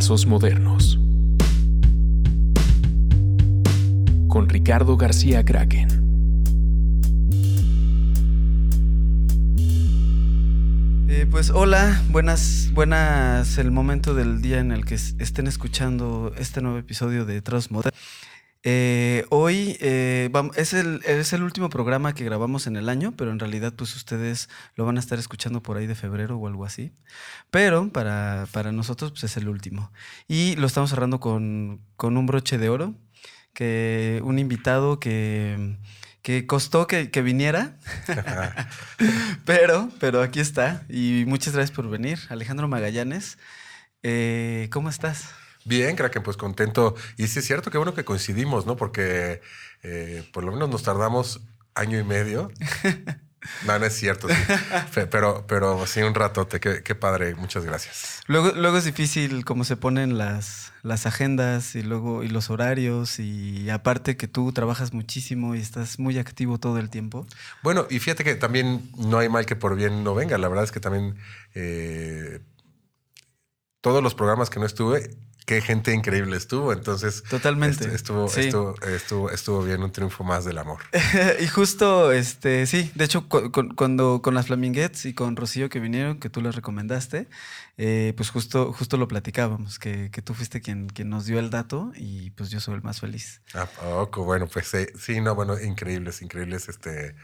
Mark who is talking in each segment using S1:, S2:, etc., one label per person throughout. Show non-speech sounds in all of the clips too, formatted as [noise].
S1: Trazos Modernos. Con Ricardo García Kraken.
S2: Eh, pues hola, buenas, buenas el momento del día en el que estén escuchando este nuevo episodio de Trazos. Eh, hoy eh, es, el, es el último programa que grabamos en el año, pero en realidad pues ustedes lo van a estar escuchando por ahí de febrero o algo así. Pero para, para nosotros pues es el último. Y lo estamos cerrando con, con un broche de oro, que un invitado que, que costó que, que viniera, [laughs] [laughs] pero, pero aquí está. Y muchas gracias por venir, Alejandro Magallanes. Eh, ¿Cómo estás?
S3: Bien, Kraken, pues contento. Y sí es cierto, qué bueno que coincidimos, ¿no? Porque eh, por lo menos nos tardamos año y medio. [laughs] No, no es cierto, sí. pero, pero sí, un ratote, qué, qué, padre, muchas gracias.
S2: Luego, luego es difícil cómo se ponen las, las agendas y luego y los horarios, y aparte que tú trabajas muchísimo y estás muy activo todo el tiempo.
S3: Bueno, y fíjate que también no hay mal que por bien no venga. La verdad es que también eh, todos los programas que no estuve qué gente increíble estuvo. Entonces,
S2: totalmente
S3: estuvo, estuvo, estuvo, estuvo, bien un triunfo más del amor. [laughs]
S2: y justo, este, sí, de hecho, cuando con las Flaminguettes y con Rocío que vinieron, que tú les recomendaste, eh, pues justo, justo lo platicábamos, que, que, tú fuiste quien, quien nos dio el dato y pues yo soy el más feliz.
S3: Ah, poco, bueno, pues sí, no, bueno, increíbles, increíbles, este.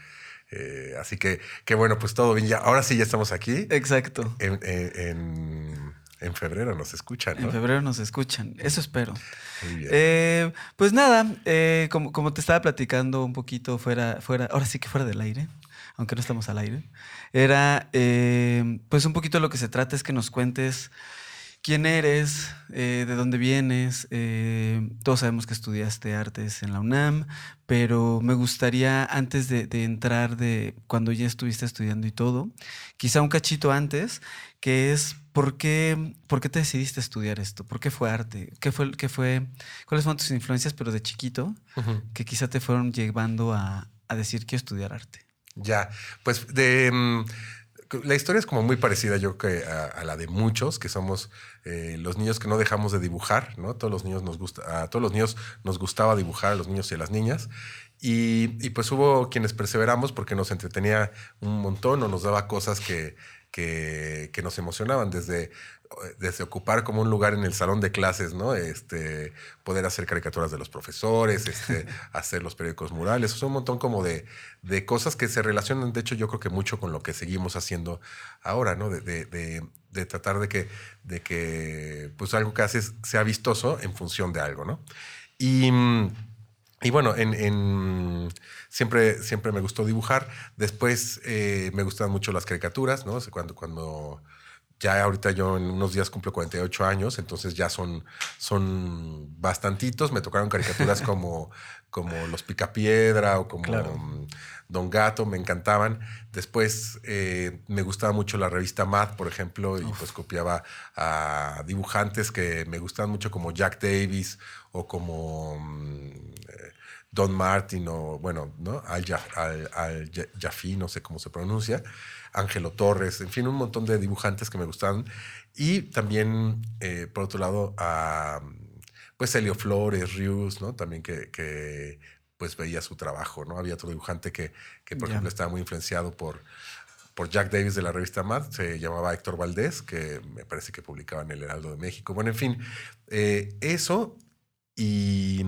S3: Eh, así que, qué bueno, pues todo bien. Ya, ahora sí ya estamos aquí.
S2: Exacto.
S3: en, en en febrero nos escuchan, ¿no?
S2: En febrero nos escuchan, eso espero. Muy bien. Eh, pues nada, eh, como, como, te estaba platicando un poquito fuera, fuera, ahora sí que fuera del aire, aunque no estamos al aire, era, eh, pues un poquito lo que se trata es que nos cuentes quién eres, de dónde vienes. todos sabemos que estudiaste artes en la UNAM, pero me gustaría, antes de, de, entrar de cuando ya estuviste estudiando y todo, quizá un cachito antes, que es ¿Por qué, ¿Por qué te decidiste estudiar esto? ¿Por qué fue arte? ¿Qué fue, qué fue, ¿Cuáles fueron tus influencias, pero de chiquito, que quizá te fueron llevando a, a, decir quiero estudiar arte?
S3: Ya, pues de... La historia es como muy parecida, yo que a, la de muchos, que somos eh, los niños que no dejamos de dibujar, ¿no? Todos los niños nos gusta, a todos los niños nos gustaba dibujar, a los niños y a las niñas. Y, y, pues hubo quienes perseveramos porque nos entretenía un montón o nos daba cosas que, que, que, nos emocionaban, desde, desde ocupar como un lugar en el salón de clases, ¿no? Este, poder hacer caricaturas de los profesores, este, [laughs] hacer los periódicos murales, o sea, un montón como de, de, cosas que se relacionan, de hecho, yo creo que mucho con lo que seguimos haciendo ahora, ¿no? De, de, de tratar de que, de que pues algo que haces sea vistoso en función de algo, ¿no? Y y bueno, en, en, siempre, siempre me gustó dibujar. Después eh, me gustaban mucho las caricaturas, ¿no? Cuando, cuando ya ahorita yo en unos días cumplo 48 años, entonces ya son, son bastantitos. Me tocaron caricaturas [laughs] como, como Los Picapiedra o como Don Gato, me encantaban. Después eh, me gustaba mucho la revista Mad, por ejemplo, y pues copiaba a dibujantes que me gustaban mucho como Jack Davis o como mm, eh, Don Martin o, bueno, ¿no? Al, al, al Jaffe, no sé cómo se pronuncia, Ángelo Torres, en fin, un montón de dibujantes que me gustaban. Y también, eh, por otro lado, a pues Helio Flores, Rius, ¿no? También que, que, pues veía su trabajo, ¿no? Había otro dibujante que, que por ejemplo, estaba muy influenciado por, por Jack Davis de la revista Mad, se llamaba Héctor Valdés, que me parece que publicaba en El Heraldo de México. Bueno, en fin, eh, eso y,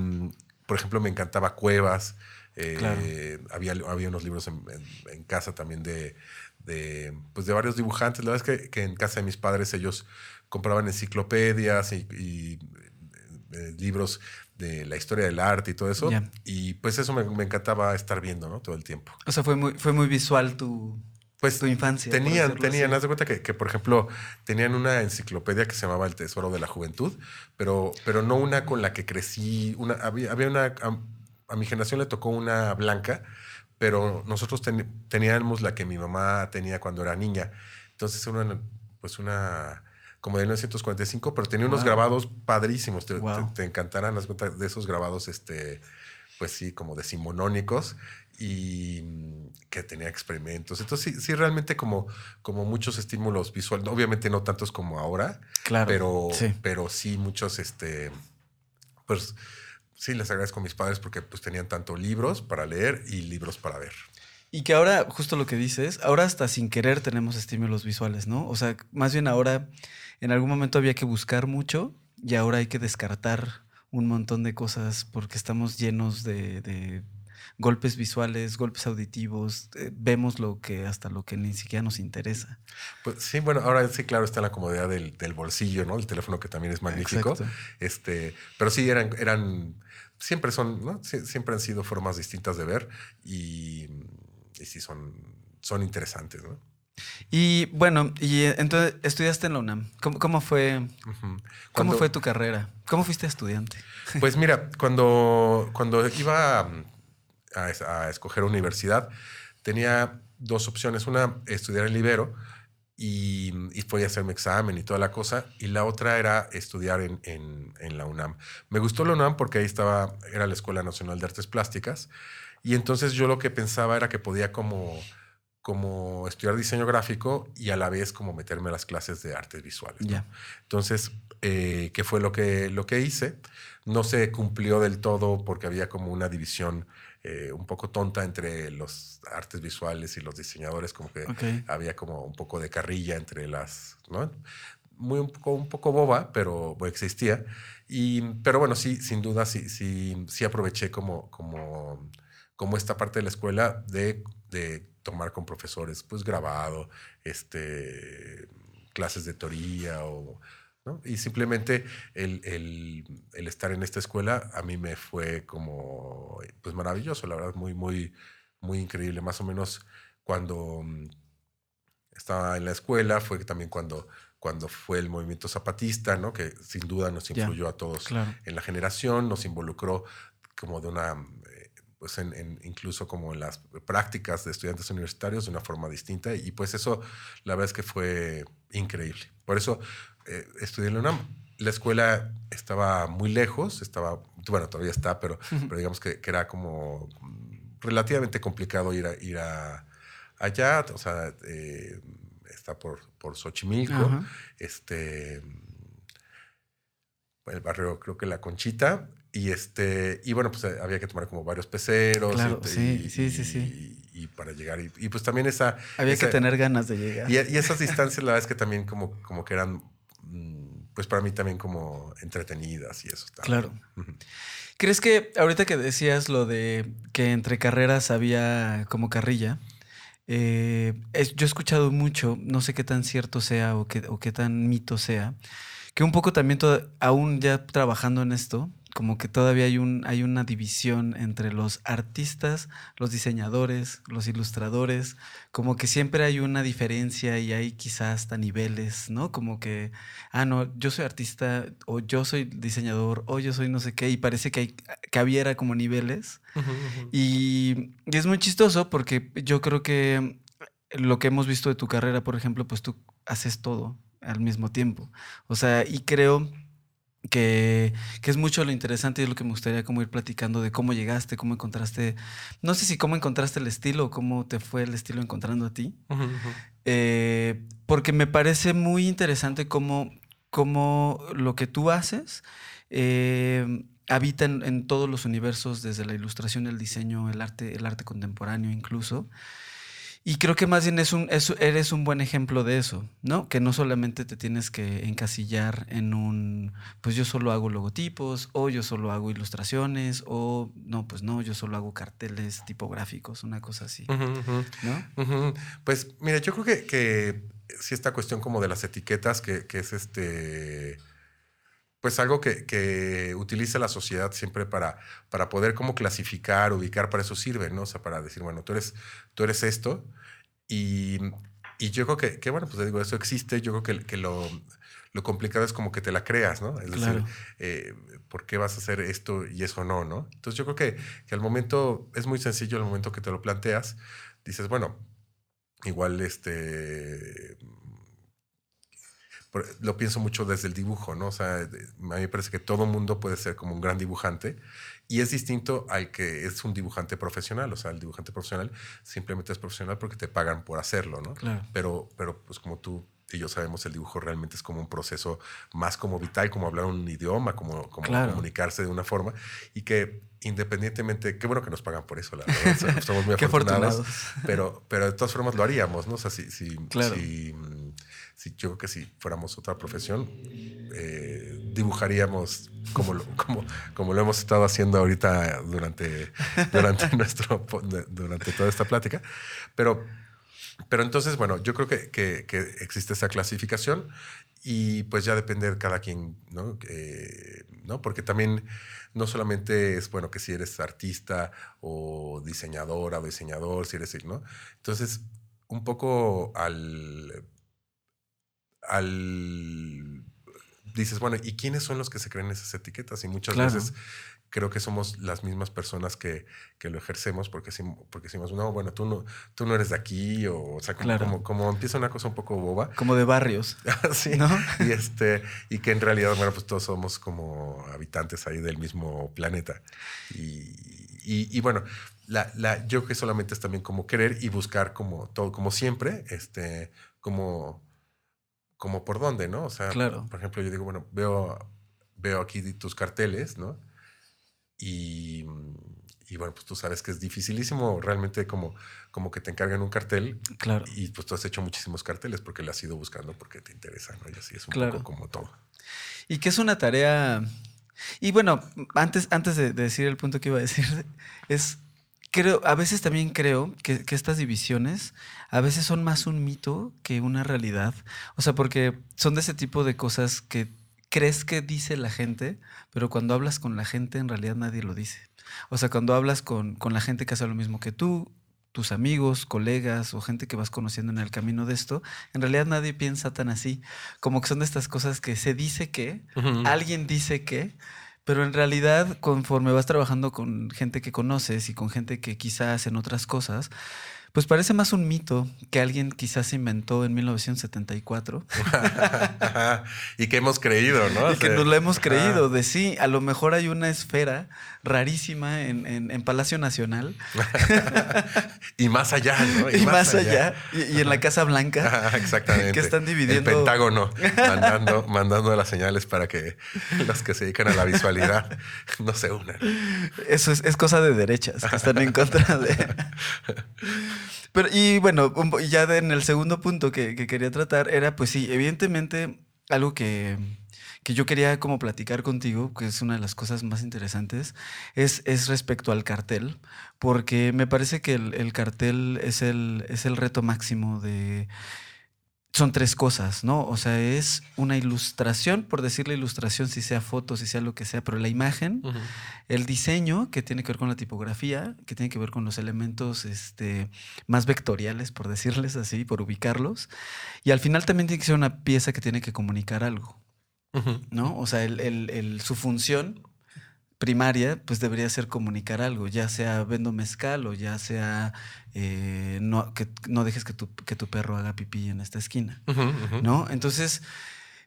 S3: por ejemplo, me encantaba Cuevas. Eh, había, había unos libros en, en, casa también de, de, pues de varios dibujantes. La verdad es que, que, en casa de mis padres ellos compraban enciclopedias y, y eh, libros de la historia del arte y todo eso. Yeah. Y pues eso me, me, encantaba estar viendo, ¿no? Todo el tiempo.
S2: O sea, fue muy, fue muy visual tu, pues, tu infancia.
S3: Tenían, tenían, haz de cuenta que, que, por ejemplo, tenían una enciclopedia que se llamaba El Tesoro de la Juventud, pero, pero no una con la que crecí. Una, había, había una. A, a mi generación le tocó una blanca, pero nosotros ten, teníamos la que mi mamá tenía cuando era niña. Entonces, una, pues una como de 1945, pero tenía unos grabados padrísimos. Te, wow. te, te encantarán las cuentas de esos grabados, este, pues sí, como decimonónicos y mm, que tenía experimentos. Entonces, sí, sí realmente como, como muchos estímulos visuales, obviamente no tantos como ahora,
S2: Claro,
S3: pero,
S2: sí.
S3: pero sí muchos, este, pues sí les agradezco a mis padres porque pues tenían tanto libros para leer y libros para ver.
S2: Y que ahora, justo lo que dices, ahora hasta sin querer tenemos estímulos visuales, ¿no? O sea, más bien ahora, en algún momento había que buscar mucho y ahora hay que descartar un montón de cosas porque estamos llenos de, de golpes visuales, golpes auditivos, eh, vemos lo que hasta lo que ni siquiera nos interesa.
S3: Pues sí, bueno, ahora sí, claro, está la comodidad del, del bolsillo, ¿no? El teléfono que también es magnífico.
S2: Exacto.
S3: Este, pero sí eran, eran, siempre son, ¿no? Sie- siempre han sido formas distintas de ver y, y sí son, son interesantes, ¿no?
S2: Y bueno, y eh, entonces estudiaste en la UNAM. ¿Cómo, cómo fue, cómo
S3: Cuando-
S2: fue tu carrera? ¿Cómo fuiste estudiante?
S3: Pues mira, cuando, cuando iba a, a- escoger universidad, tenía dos opciones. Una, estudiar en Libero y, y fue a hacer mi examen y toda la cosa. Y la otra era estudiar en, en- en la UNAM. Me gustó la UNAM porque ahí estaba, era la Escuela Nacional de Artes Plásticas. Y entonces yo lo que pensaba era que podía como, como estudiar diseño gráfico y a la vez como meterme a las clases de artes visuales. ¿no?
S2: Ya.
S3: Entonces, eh, ¿qué fue lo que, lo que hice? No se cumplió del todo porque había como una división eh, un poco tonta entre los artes visuales y los diseñadores, como que había como un poco de carrilla entre las, ¿no? Muy un poco, un poco boba, pero existía. Y, pero bueno, sí, sin duda, sí, sí, sí aproveché como, como, como esta parte de la escuela de, de tomar con profesores, pues grabado, este, clases de teoría o... ¿no? Y simplemente el, el- el estar en esta escuela a mí me fue como, pues maravilloso, la verdad, muy, muy, muy increíble. Más o menos cuando mm, estaba en la escuela fue también cuando, cuando fue el movimiento zapatista, ¿no? Que sin duda nos influyó a todos
S2: Claro.
S3: en la generación, nos involucró como de una, eh, pues en, en- incluso como en las prácticas de estudiantes universitarios de una forma distinta y pues eso la verdad es que fue increíble. Por eso eh, estudié en la UNAM. La escuela estaba muy lejos, estaba, bueno, todavía está, pero, pero digamos que, que era como mm, relativamente complicado ir, a, ir a, allá, o sea, eh, está por, por Xochimilco, este, el barrio creo que La Conchita, y este, y bueno, pues eh, había que tomar como varios peceros.
S2: Claro,
S3: y,
S2: sí,
S3: y-
S2: sí, sí, sí.
S3: Y, y para llegar, y, pues también esa...
S2: Había que tener ganas de llegar.
S3: y, esas distancias, la verdad es que también como, como que eran, mm, pues para mí también como entretenidas y eso.
S2: Claro. ¿Crees que ahorita que decías lo de que entre carreras había como carrilla? eh, es- yo he escuchado mucho, no sé qué tan cierto sea o qué, o qué tan mito sea, que un poco también, aún ya trabajando en esto, como que todavía hay, un, hay una división entre los artistas, los diseñadores, los ilustradores, como que siempre hay una diferencia y hay quizás hasta niveles, ¿no? Como que, ah, no, yo soy artista o yo soy diseñador o yo soy no sé qué y parece que, hay, que hubiera como niveles.
S3: Ujú, ujú.
S2: Y, y es muy chistoso porque yo creo que lo que hemos visto de tu carrera, por ejemplo, pues tú haces todo al mismo tiempo. O sea, y creo que, que es mucho lo interesante y es lo que me gustaría como ir platicando de cómo llegaste, cómo encontraste, no sé si cómo encontraste el estilo o cómo te fue el estilo encontrando a ti. Eh, porque me parece muy interesante cómo, cómo lo que tú haces eh, habita en, en todos los universos, desde la ilustración, el diseño, el arte, el arte contemporáneo incluso. Y creo que más bien es un, es- eres un buen ejemplo de eso, ¿no? Que no solamente te tienes que encasillar en un, pues yo solo hago logotipos, o yo solo hago ilustraciones, o no, pues no, yo solo hago carteles tipográficos, una cosa así. ¿no?
S3: Pues mira, yo creo que, que sí esta cuestión como de las etiquetas, que, que es este, pues algo que, que utiliza la sociedad siempre para, para poder como clasificar, ubicar, para eso sirve, ¿no? O sea, para decir, bueno, tú eres, tú eres esto y, y yo creo que, que, bueno, pues te digo, eso existe, yo creo que, que lo, lo complicado es como que te la creas, ¿no? Es
S2: Claro.
S3: decir, eh, ¿por qué vas a hacer esto y eso no, no? Entonces yo creo que, que al momento, es muy sencillo al momento que te lo planteas, dices, bueno, igual este lo pienso mucho desde el dibujo, ¿no? O sea, a mí me parece que todo mundo puede ser como un gran dibujante y es distinto al que es un dibujante profesional. O sea, el dibujante profesional simplemente es profesional porque te pagan por hacerlo, ¿no?
S2: Claro.
S3: Pero, pero pues como tú y yo sabemos, el dibujo realmente es como un proceso más como vital, como hablar un idioma, como, como
S2: Claro.
S3: comunicarse de una forma y que independientemente, qué bueno que nos pagan por eso, la verdad. Somos muy [laughs] afortunados. pero, pero de todas formas lo haríamos, ¿no? O sea, si, si,
S2: Claro.
S3: si, mm, si- yo creo que si fuéramos otra profesión, eh, dibujaríamos como lo, como, como lo hemos estado haciendo ahorita durante, durante, [laughs] nuestro, durante toda esta plática. Pero, pero entonces, bueno, yo creo que, que- que existe esa clasificación y pues ya depende de cada quien, ¿no? ¿no? Porque también no solamente es, bueno, que si eres artista o diseñadora o diseñador, si eres, ¿no? Entonces, un poco al, al, dices, bueno, ¿y quiénes son los que se creen esas etiquetas? Y muchas
S2: Claro.
S3: veces creo que somos las mismas personas que, que lo ejercemos porque, porque decimos, no, bueno, tú no, tú no eres de aquí, o, o sea, como,
S2: Claro.
S3: como, como empieza una cosa un poco boba.
S2: Como de barrios. [laughs]
S3: Sí,
S2: ¿No?
S3: y, este, y que en realidad, bueno, pues todos somos como habitantes ahí del mismo planeta. Y, y- y bueno, la, la, yo creo que solamente es también como querer y buscar como todo, como siempre, este, como, como por dónde, ¿no? O sea,
S2: Claro.
S3: por ejemplo, yo digo, bueno, veo, veo aquí tus carteles, ¿no? Y, y bueno, pues tú sabes que es dificilísimo realmente como, como que te encarguen un cartel
S2: Claro.
S3: y pues tú has hecho muchísimos carteles porque le has ido buscando porque te interesa, ¿no? Y así es un
S2: Claro.
S3: poco como todo.
S2: Y que es una tarea. Y bueno, antes, antes de, de decir el punto que iba a decir, [laughs] es. Creo, a veces también creo que, que estas divisiones a veces son más un mito que una realidad. O sea, porque son de ese tipo de cosas que crees que dice la gente, pero cuando hablas con la gente en realidad nadie lo dice. O sea, cuando hablas con, con la gente que hace lo mismo que tú, tus amigos, colegas o gente que vas conociendo en el camino de esto, en realidad nadie piensa tan así. Como que son de estas cosas que se dice que, alguien dice que, pero en realidad conforme vas trabajando con gente que conoces y con gente que quizás hacen otras cosas, pues parece más un mito que alguien quizás se inventó en 1974 [laughs]
S3: y que hemos creído, ¿no?
S2: y que nos lo hemos creído de sí, a lo mejor hay una esfera rarísima en, en- en Palacio Nacional [laughs]
S3: Y más allá, ¿no?
S2: y, [laughs] más allá, y, y en la Casa Blanca.
S3: Exactamente.
S2: Que están dividiendo-
S3: El Pentágono mandando, mandando las señales para que los que se dedican a la visualidad no se unan.
S2: Eso es, es cosa de derechas que están en contra de. Pero, y bueno, y ya en el segundo punto que, que quería tratar era, pues sí, evidentemente, algo que, que yo quería como platicar contigo, que es una de las cosas más interesantes, es, es respecto al cartel, porque me parece que el, el cartel es el, es el reto máximo de. Son tres cosas, ¿no? O sea, es una ilustración, por decirle ilustración, si sea foto, si sea lo que sea, pero la imagen, el diseño, que tiene que ver con la tipografía, que tiene que ver con los elementos este, más vectoriales, por decirles así, por ubicarlos. Y al final también tiene que ser una pieza que tiene que comunicar algo. ¿no? O sea, el- el- el- su función primaria, pues debería ser comunicar algo, ya sea vendo mezcal o ya sea eh, no, que no dejes que tu, que tu perro haga pipí en esta esquina. ¿no? Entonces,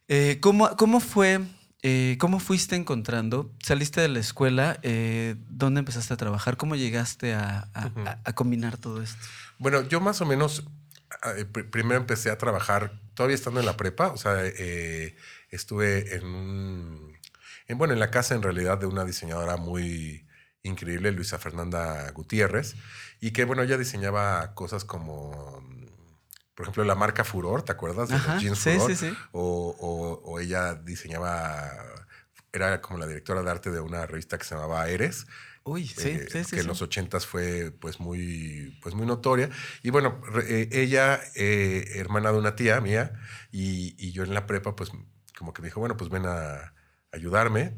S2: eh, ¿cómo, cómo fue, eh, cómo fuiste encontrando? Saliste de la escuela, eh, ¿dónde empezaste a trabajar? ¿Cómo llegaste a, a-
S3: Ujú.
S2: a- a combinar todo esto?
S3: Bueno, yo más o menos eh, pr- primero empecé a trabajar, todavía estando en la prepa, o sea, eh, estuve en un, en, bueno, en la casa en realidad de una diseñadora muy increíble, Luisa Fernanda Gutiérrez, y que bueno, ella diseñaba cosas como, mm, por ejemplo, la marca Furor, ¿te acuerdas? De
S2: Ajá,
S3: los jeans
S2: sí,
S3: Furor.
S2: sí, sí.
S3: O, o- o ella diseñaba, era como la directora de arte de una revista que se llamaba Eres,
S2: Uy, sí,
S3: eh,
S2: sí, sí.
S3: que en los ochentas fue pues muy, pues muy notoria. Y bueno, eh, ella, eh, hermana de una tía mía, y, y yo en la prepa, pues como que me dijo, bueno, pues ven a ayudarme.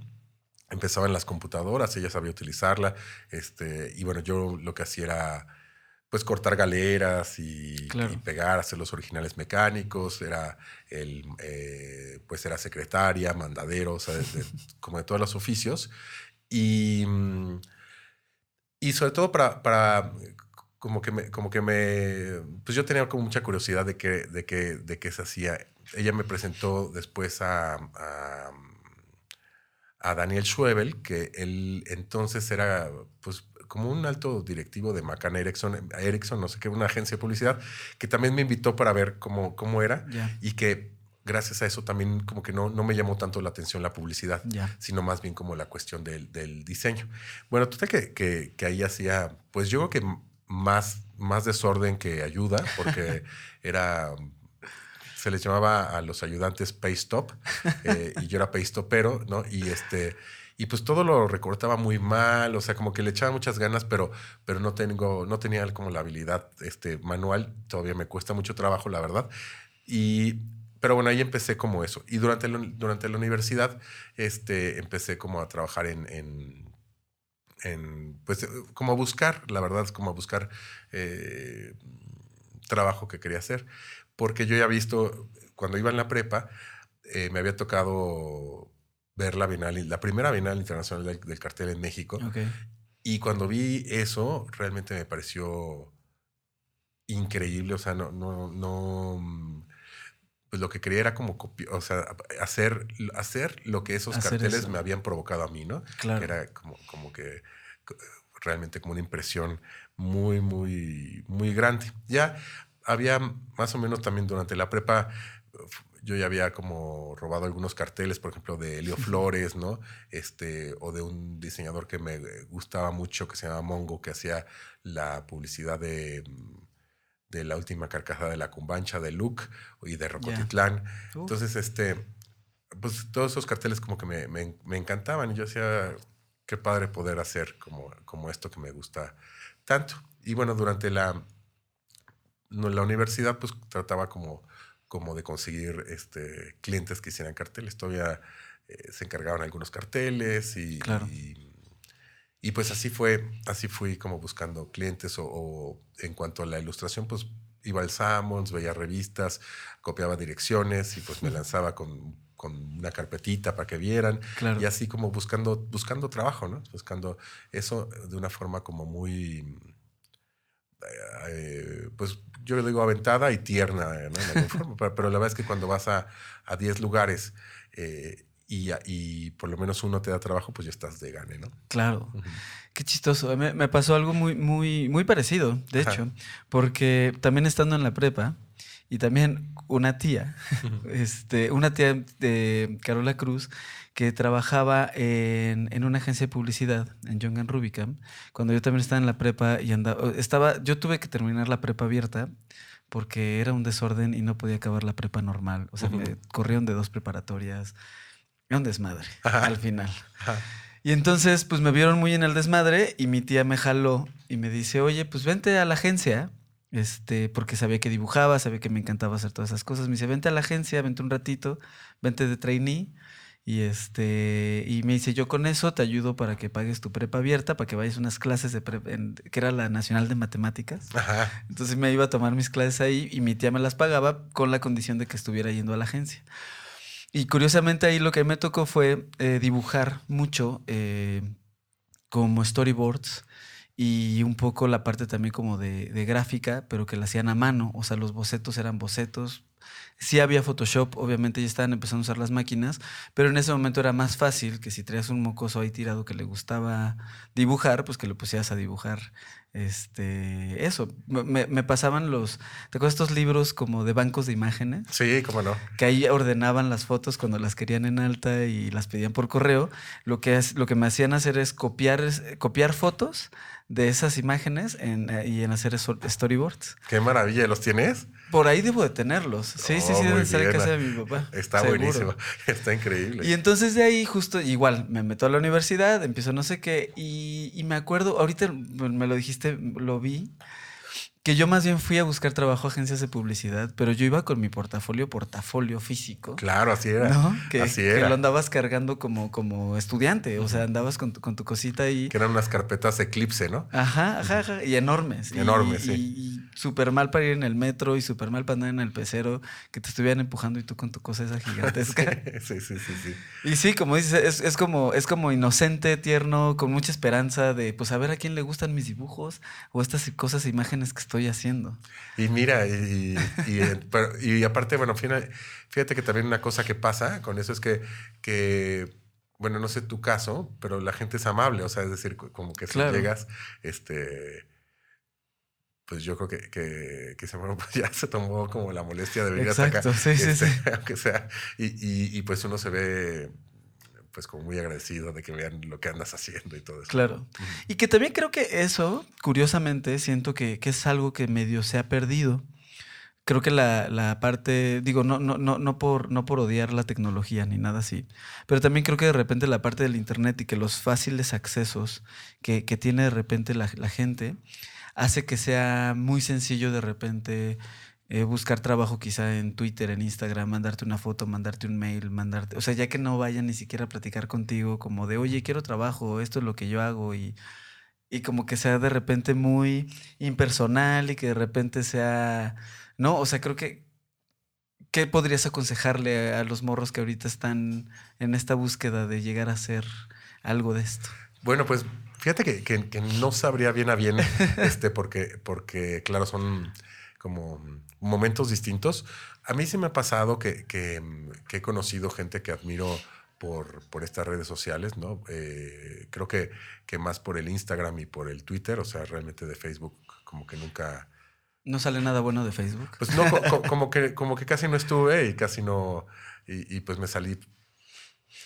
S3: Empezaba en las computadoras, ella sabía utilizarla, este, y bueno, yo lo que hacía era pues cortar galeras y,
S2: Claro.
S3: y pegar, hacer los originales mecánicos, era el, eh, pues era secretaria, mandadero, o sea, de- de- [laughs] como de todos los oficios. Y, y sobre todo para, para como que me, como que me, pues yo tenía como mucha curiosidad de qué, de qué, de qué se hacía. Ella me presentó después a, a, a Daniel Schwebel, que él entonces era, pues, como un alto directivo de McCann Erickson, Erickson, no sé qué, una agencia de publicidad, que también me invitó para ver cómo, cómo era y que gracias a eso también como que no, no me llamó tanto la atención la publicidad, sino más bien como la cuestión del, del diseño. Bueno, tú que, que, que ahí hacía, pues yo creo que más, más desorden que ayuda, porque [laughs] era, se les llamaba a los ayudantes pay stop, eh, [laughs] y yo era pay stopero, ¿no? Y este... Y pues todo lo recortaba muy mal, o sea, como que le echaba muchas ganas, pero, pero no, tengo, no tenía como la habilidad este, manual. Todavía me cuesta mucho trabajo, la verdad. Y, pero bueno, ahí empecé como eso. Y durante la, durante la universidad este, empecé como a trabajar en, en, en, pues como a buscar, la verdad, como a buscar eh, trabajo que quería hacer. Porque yo ya he visto, cuando iba en la prepa, eh, me había tocado ver la Bienal, la primera Bienal Internacional del, del Cartel en México.
S2: Ok.
S3: Y cuando vi eso, realmente me pareció increíble. O sea, no, no, no. mm, Pues lo que quería era como o sea, hacer, hacer lo que esos
S2: Hacer
S3: carteles
S2: eso.
S3: me habían provocado a mí, ¿no?
S2: Claro.
S3: Que era como, como que realmente como una impresión muy, muy, muy grande. Ya había más o menos también durante la prepa, yo ya había como robado algunos carteles, por ejemplo, de Elio Flores, ¿no? Este, o de un diseñador que me gustaba mucho, que se llama Mongo, que hacía la publicidad de, de la última carcasa de la cumbancha de Luke y de Rocotitlán. Entonces, este, pues todos esos carteles como que me, me- me encantaban y yo decía, qué padre poder hacer como, como esto que me gusta tanto. Y bueno, durante la, la universidad pues trataba como, como de conseguir este, clientes que hicieran carteles. Todavía eh, se encargaban algunos carteles y,
S2: Claro.
S3: y, y, pues así fue, así fui como buscando clientes o, o en cuanto a la ilustración pues iba al Sammons, veía revistas, copiaba direcciones y pues me lanzaba con, con una carpetita para que vieran
S2: Claro.
S3: y así como buscando, buscando trabajo, ¿no? Buscando eso de una forma como muy, eh, pues yo le digo aventada y tierna, ¿no? Alguna forma. [laughs] pero, la verdad es que cuando vas a, a 10 lugares eh, y, a- y por lo menos uno te da trabajo, pues ya estás de gane, ¿no?
S2: Claro. Qué chistoso. Me, me pasó algo muy, muy, muy parecido, de
S3: Ajá.
S2: hecho, porque también estando en la prepa y también una tía, [laughs] este, una tía de Carola Cruz, que trabajaba en, en una agencia de publicidad en Young Rubicam, cuando yo también estaba en la prepa y andaba, estaba, yo tuve que terminar la prepa abierta porque era un desorden y no podía acabar la prepa normal. O sea, me
S3: Ujú.
S2: corrieron de dos preparatorias. Era un desmadre
S3: Ajá.
S2: al final.
S3: Ajá.
S2: Y entonces, pues me vieron muy en el desmadre y mi tía me jaló y me dice, oye, pues vente a la agencia, este, porque sabía que dibujaba, sabía que me encantaba hacer todas esas cosas. Me dice, vente a la agencia, vente un ratito, vente de trainee. Y este, y me dice, yo con eso te ayudo para que pagues tu prepa abierta, para que vayas a unas clases de prepa, en- que era la Nacional de Matemáticas.
S3: Ajá.
S2: Entonces me iba a tomar mis clases ahí y mi tía me las pagaba con la condición de que estuviera yendo a la agencia. Y curiosamente ahí lo que me tocó fue eh, dibujar mucho eh, como storyboards y un poco la parte también como de, de gráfica, pero que la hacían a mano. O sea, los bocetos eran bocetos. Sí había Photoshop, obviamente ya estaban empezando a usar las máquinas, pero en ese momento era más fácil que si traías un mocoso ahí tirado que le gustaba dibujar, pues que lo pusieras a dibujar. Este, eso, me, me pasaban los, ¿te acuerdas estos libros como de bancos de imágenes?
S3: Sí, cómo no.
S2: que ahí ordenaban las fotos cuando las querían en alta y las pedían por correo. Lo que, lo que me hacían hacer es copiar, es- copiar fotos de esas imágenes en, eh, y en hacer storyboards.
S3: Qué maravilla. ¿Los tienes?
S2: Por ahí debo de tenerlos. Sí, sí,
S3: Oh,
S2: sí, deben estar en casa de mi papá.
S3: Está
S2: seguro.
S3: buenísimo. [laughs] Está increíble.
S2: Y entonces de ahí justo igual me meto a la universidad, empiezo no sé qué y, y me acuerdo, ahorita me lo dijiste, lo vi, que yo más bien fui a buscar trabajo a agencias de publicidad, pero yo iba con mi portafolio, portafolio físico.
S3: Claro, así era.
S2: ¿no? Que,
S3: así
S2: que
S3: era.
S2: lo andabas cargando como, como estudiante, o sea, andabas con tu, con tu cosita ahí.
S3: Que eran unas carpetas Eclipse, ¿no?
S2: Ajá, ajá, ajá, y enormes. Y-
S3: Enormes,
S2: y,
S3: sí.
S2: Y, súper mal para ir en el metro y súper mal para andar en el pecero, que te estuvieran empujando y tú con tu cosa esa gigantesca. [laughs]
S3: sí, sí, sí, sí.
S2: Y sí, como dices, es, es como, es como inocente, tierno, con mucha esperanza de, pues, a ver a quién le gustan mis dibujos o estas cosas, e imágenes que estoy haciendo.
S3: Y mira, y, y, pero- y aparte, bueno, fíjate, fíjate que también una cosa que pasa con eso es que, que, bueno, no sé tu caso, pero la gente es amable, o sea, es decir, co- como que si
S2: Claro.
S3: llegas, este, pues yo creo que, que, que se, bueno, [laughs] pues ya se tomó como la molestia de venir
S2: Exacto,
S3: hasta acá.
S2: sí, sí,
S3: este,
S2: sí. [laughs]
S3: Aunque sea, y, y, y pues uno se ve pues como muy agradecido de que vean lo que andas haciendo y todo eso.
S2: Claro. Y que también creo que eso, curiosamente, siento que, que es algo que medio se ha perdido. Creo que la, la parte, digo, no, no, no, no, por, no por odiar la tecnología ni nada así, pero también creo que de repente la parte del Internet y que los fáciles accesos que, que tiene de repente la, la gente hace que sea muy sencillo de repente eh, buscar trabajo quizá en Twitter, en Instagram, mandarte una foto, mandarte un mail, mandarte, o sea, ya que no vayan ni siquiera a platicar contigo como de, oye, quiero trabajo, esto es lo que yo hago y, y como que sea de repente muy impersonal y que de repente sea, ¿no? O sea, creo que, ¿qué podrías aconsejarle a los morros que ahorita están en esta búsqueda de llegar a ser algo de esto?
S3: Bueno, pues fíjate que, que- que no sabría bien a bien, [laughs] este, porque, porque claro, son como momentos distintos. A mí sí me ha pasado que, que- que he conocido gente que admiro por, por estas redes sociales, ¿no? Eh, creo que, que más por el Instagram y por el Twitter, o sea, realmente de Facebook como que nunca...
S2: No sale nada bueno de Facebook.
S3: Pues no, co- co- como, que, como que casi no estuve y casi no... Y, y pues me salí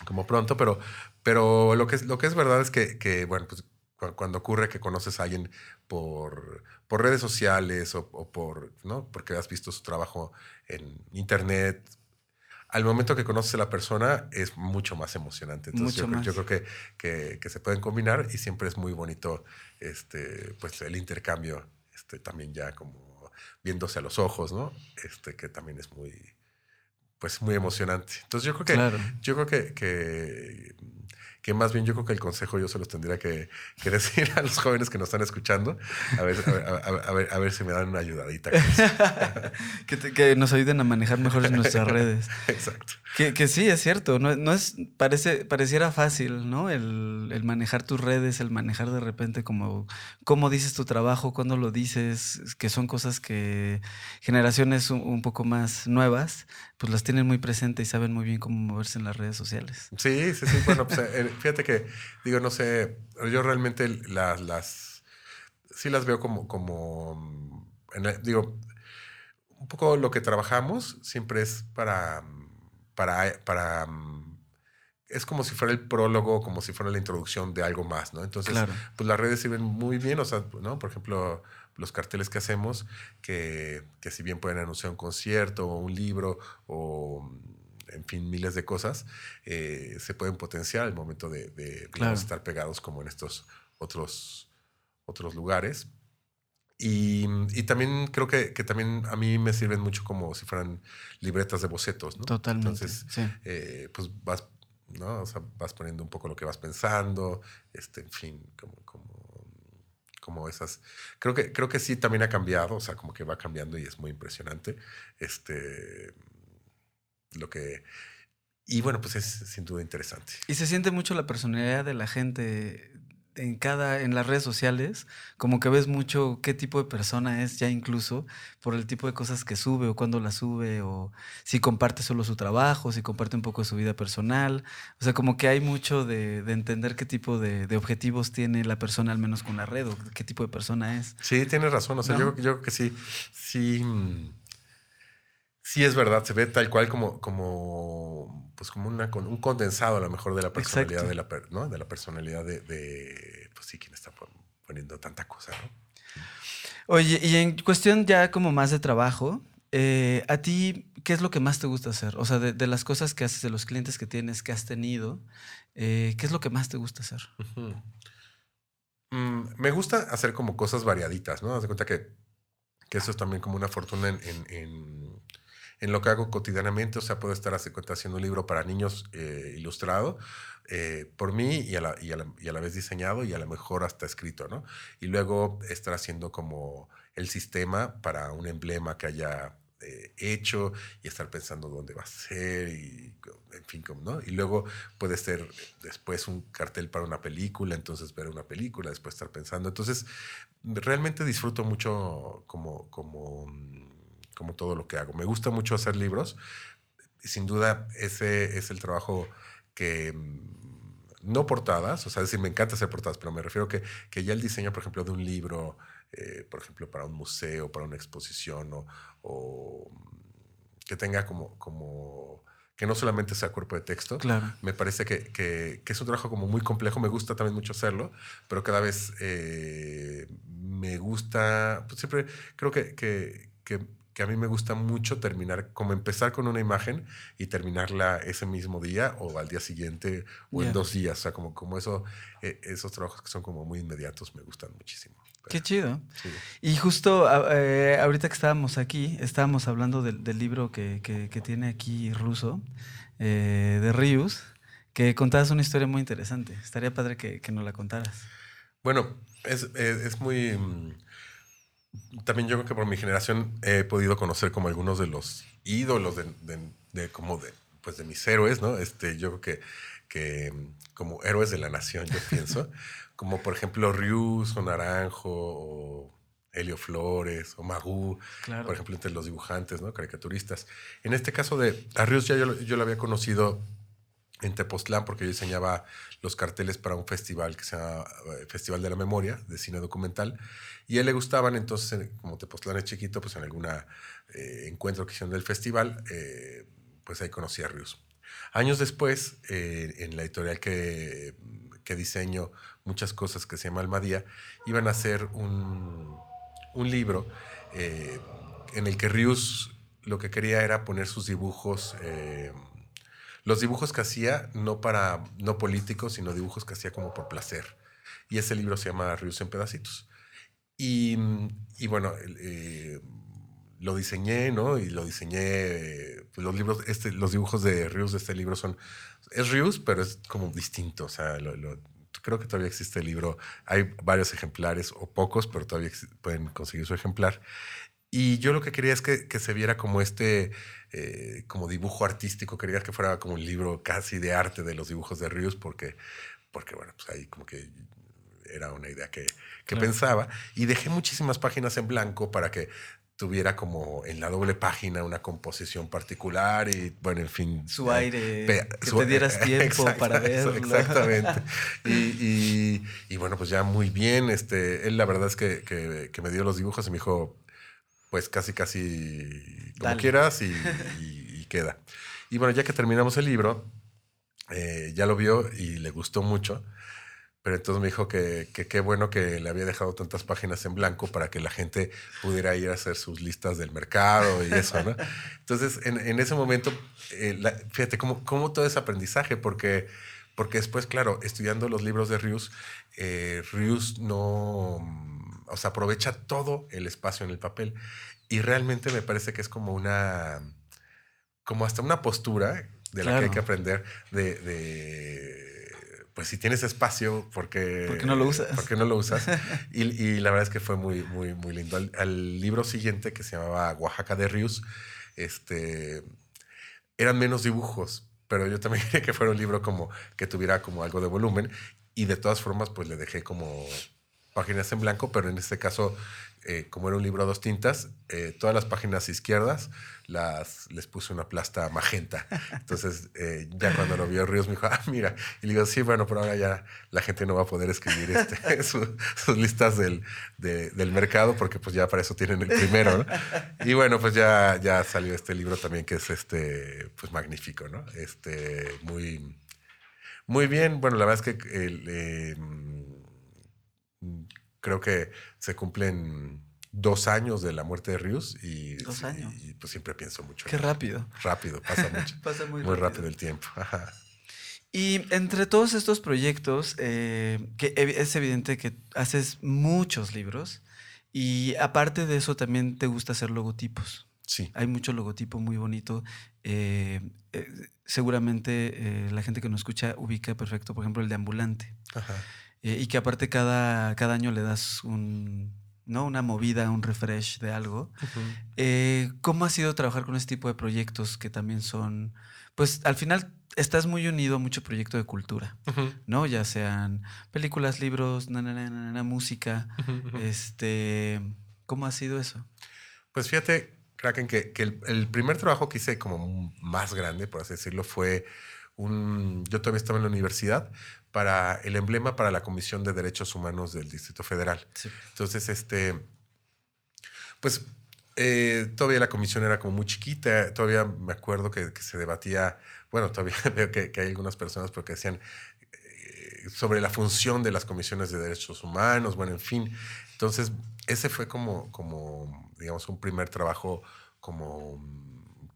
S3: como pronto, pero, pero lo, que es, lo que es verdad es que, que, bueno, pues cuando ocurre que conoces a alguien por, por redes sociales o, o por, ¿no? Porque has visto su trabajo en internet, al momento que conoces a la persona es mucho más emocionante. Entonces
S2: Mucho
S3: yo, creo- yo
S2: más.
S3: creo que, que, que se pueden combinar y siempre es muy bonito este, pues el intercambio, este, también ya como viéndose a los ojos, ¿no? Este, que también es muy, pues muy emocionante. Entonces yo creo que,
S2: Claro.
S3: yo creo que, que, que más bien yo creo que el consejo yo se los tendría que, que [laughs] decir a los jóvenes que nos están escuchando, a ver, a ver, a- ver, a ver si me dan una ayudadita. con eso. [laughs]
S2: que, te- que nos ayuden a manejar mejor nuestras [laughs] redes.
S3: Exacto.
S2: Que, que sí, es cierto. No, no es, parece, pareciera fácil, ¿no? El, el manejar tus redes, el manejar de repente como cómo dices tu trabajo, cuándo lo dices, que son cosas que generaciones un, un poco más nuevas, pues las tienen muy presente y saben muy bien cómo moverse en las redes sociales.
S3: Sí, sí, sí. Bueno, pues [laughs] eh, fíjate que, digo, no sé, yo realmente las, las sí las veo como, como, en la- digo, un poco lo que trabajamos siempre es para, para, para, es como si fuera el prólogo, como si fuera la introducción de algo más, ¿no? Entonces,
S2: Claro.
S3: pues las redes sirven muy bien, o sea, ¿no? Por ejemplo, los carteles que hacemos, que, que si bien pueden anunciar un concierto o un libro o, en fin, miles de cosas, eh, se pueden potenciar al momento de, de,
S2: Claro.
S3: estar pegados como en estos otros, otros lugares. Y, y también creo que, que también a mí me sirven mucho como si fueran libretas de bocetos, ¿no?
S2: Totalmente.
S3: Entonces,
S2: sí.
S3: eh, pues vas, ¿no? O sea, vas poniendo un poco lo que vas pensando, este, en fin, como, como, como esas. Creo que, creo que sí también ha cambiado, o sea, como que va cambiando y es muy impresionante. Este, lo que. Y bueno, pues es sin duda interesante.
S2: Y se siente mucho la personalidad de la gente en cada, en las redes sociales, como que ves mucho qué tipo de persona es ya incluso por el tipo de cosas que sube o cuándo las sube o si comparte solo su trabajo, si comparte un poco de su vida personal. O sea, como que hay mucho de, de entender qué tipo de, de objetivos tiene la persona, al menos con la red, o qué tipo de persona es.
S3: Sí, tienes razón. O sea,
S2: ¿No?
S3: yo, yo creo que sí, sí, mm, sí es verdad. Se ve tal cual como, como, pues como una, con un condensado a lo mejor de la personalidad
S2: Exacto.
S3: de la, per- ¿no? De la personalidad de, de, pues sí, quien está pon- poniendo tanta cosa, ¿no?
S2: Oye, y en cuestión ya como más de trabajo, eh, ¿a ti qué es lo que más te gusta hacer? O sea, de, de las cosas que haces, de los clientes que tienes, que has tenido, eh, ¿qué es lo que más te gusta hacer?
S3: Mm, me gusta hacer como cosas variaditas, ¿no? Haz de cuenta que que eso es también como una fortuna en, en, en, lo que hago cotidianamente. O sea, puedo estar haciendo un libro para niños eh, ilustrado eh, por mí y a, la, y, a la, y a, la, vez diseñado y a lo mejor hasta escrito, ¿no? Y luego estar haciendo como el sistema para un emblema que haya eh, hecho y estar pensando dónde va a ser y en fin, ¿no? Y luego puede ser después un cartel para una película, entonces ver una película, después estar pensando. Entonces, realmente disfruto mucho como, como, como todo lo que hago. Me gusta mucho hacer libros. Sin duda, ese es el trabajo que no portadas, o sea, decir, me encanta hacer portadas, pero me refiero que, que ya el diseño, por ejemplo, de un libro, eh, por ejemplo, para un museo, para una exposición, o, o que tenga como, como, que no solamente sea cuerpo de texto,
S2: claro.
S3: me parece que, que, que, es un trabajo como muy complejo, me gusta también mucho hacerlo, pero cada vez eh, me gusta, pues siempre creo que, que, que a mí me gusta mucho terminar, como empezar con una imagen y terminarla ese mismo día o al día siguiente o yeah. en dos días. O sea, como, como eso, eh, esos trabajos que son como muy inmediatos me gustan muchísimo.
S2: Pero, Qué chido. Sí. Y justo eh, ahorita que estábamos aquí, estábamos hablando del, del libro que, que, que, tiene aquí ruso, eh, de Rius, que contabas una historia muy interesante. Estaría padre que, que nos la contaras.
S3: Bueno, es, es, es muy también yo creo que por mi generación he podido conocer como algunos de los ídolos de, de, de, como de, pues de mis héroes, ¿no? Este, yo creo que, que como héroes de la nación, yo pienso, [laughs] como por ejemplo Rius o Naranjo o Helio Flores o Magú, claro. por ejemplo, entre los dibujantes, ¿no? Caricaturistas. En este caso de a Rius ya yo, yo lo había conocido en Tepoztlán porque yo diseñaba los carteles para un festival que se llama eh, Festival de la Memoria de Cine Documental y a él le gustaban, entonces como Tepoztlán es chiquito, pues en algún eh, encuentro que hicieron del festival, eh, pues ahí conocí a Rius. Años después, eh, en la editorial que, que, diseño muchas cosas que se llama Almadía, iban a hacer un, un libro en el que Rius lo que quería era poner sus dibujos los dibujos que hacía no para no políticos, sino dibujos que hacía como por placer. Y ese libro se llama Rius en pedacitos. Y, y bueno, eh, lo diseñé, ¿no? Y lo diseñé. Pues los libros, este, los dibujos de Rius de este libro son. Es Rius, pero es como distinto. O sea, lo, lo, creo que todavía existe el libro. Hay varios ejemplares o pocos, pero todavía pueden conseguir su ejemplar. Y yo lo que quería es que, que se viera como este, eh, como dibujo artístico, quería que fuera como un libro casi de arte de los dibujos de Ríos, porque, porque bueno, pues ahí como que era una idea que, que claro. pensaba. Y dejé muchísimas páginas en blanco para que tuviera como en la doble página una composición particular y bueno, en fin.
S2: Su aire, pe, que su, te dieras [laughs] tiempo para verlo.
S3: Exactamente. [laughs] y, y, y, bueno, pues ya muy bien. Este, él la verdad es que, que, que me dio los dibujos y me dijo, pues casi, casi como Dale. quieras y, [laughs] y, y, queda. Y bueno, ya que terminamos el libro, eh, ya lo vio y le gustó mucho. Pero entonces me dijo que qué bueno que le había dejado tantas páginas en blanco para que la gente pudiera ir a hacer sus listas del mercado y eso, ¿no? [laughs] Entonces, en, en ese momento, eh, la, fíjate cómo, cómo todo es aprendizaje, porque, porque después, claro, estudiando los libros de Rius, eh, Rius no o sea, aprovecha todo el espacio en el papel. Y realmente me parece que es como una, como hasta una postura de la claro. que hay que aprender de, de, pues si tienes espacio, porque...
S2: ¿Por qué no lo usas?
S3: ¿Por qué no lo usas? [laughs] y, y, la verdad es que fue muy, muy, muy lindo. Al, al, libro siguiente, que se llamaba Oaxaca de Ríos, este, eran menos dibujos, pero yo también [laughs] quería que fuera un libro como que tuviera como algo de volumen y de todas formas pues le dejé como páginas en blanco, pero en este caso, eh, como era un libro a dos tintas, eh, todas las páginas izquierdas las, les puse una plasta magenta. Entonces, eh, ya cuando lo vio Ríos me dijo, ah, mira. Y le digo, sí, bueno, pero ahora ya la gente no va a poder escribir este, [laughs] su, sus listas del, de, del mercado, porque pues ya para eso tienen el primero, ¿no? Y bueno, pues ya, ya salió este libro también que es este, pues magnífico, ¿no? Este, muy, muy bien. Bueno, la verdad es que el, eh, creo que se cumplen dos años de la muerte de Rius y,
S2: dos años.
S3: y, y pues siempre pienso mucho.
S2: Qué rápido.
S3: Rápido, pasa [laughs] mucho.
S2: pasa muy,
S3: muy
S2: rápido.
S3: rápido. el tiempo. [laughs] Ajá.
S2: Y entre todos estos proyectos, eh, que es evidente que haces muchos libros Y aparte de eso, también te gusta hacer logotipos.
S3: Sí.
S2: Hay mucho logotipo muy bonito. Eh, eh, seguramente la gente que nos escucha ubica perfecto, por ejemplo, el de ambulante.
S3: Ajá.
S2: Eh, y que aparte cada, cada año le das un, ¿no? una movida, un refresh de algo. Eh, ¿Cómo ha sido trabajar con este tipo de proyectos que también son, pues al final estás muy unido a mucho proyecto de cultura. ¿no? Ya sean películas, libros, na, música. Este, ¿Cómo ha sido eso?
S3: Pues fíjate, Kraken, que, que el, el primer trabajo que hice como más grande, por así decirlo, fue un... Yo todavía estaba en la universidad para el emblema para la Comisión de Derechos Humanos del Distrito Federal.
S2: Sí.
S3: Entonces, este, pues eh, todavía la comisión era como muy chiquita, todavía me acuerdo que, que se debatía, bueno, todavía [laughs] veo que, que hay algunas personas porque decían eh, sobre la función de las comisiones de derechos humanos, bueno, en fin. Entonces, ese fue como, como digamos, un primer trabajo como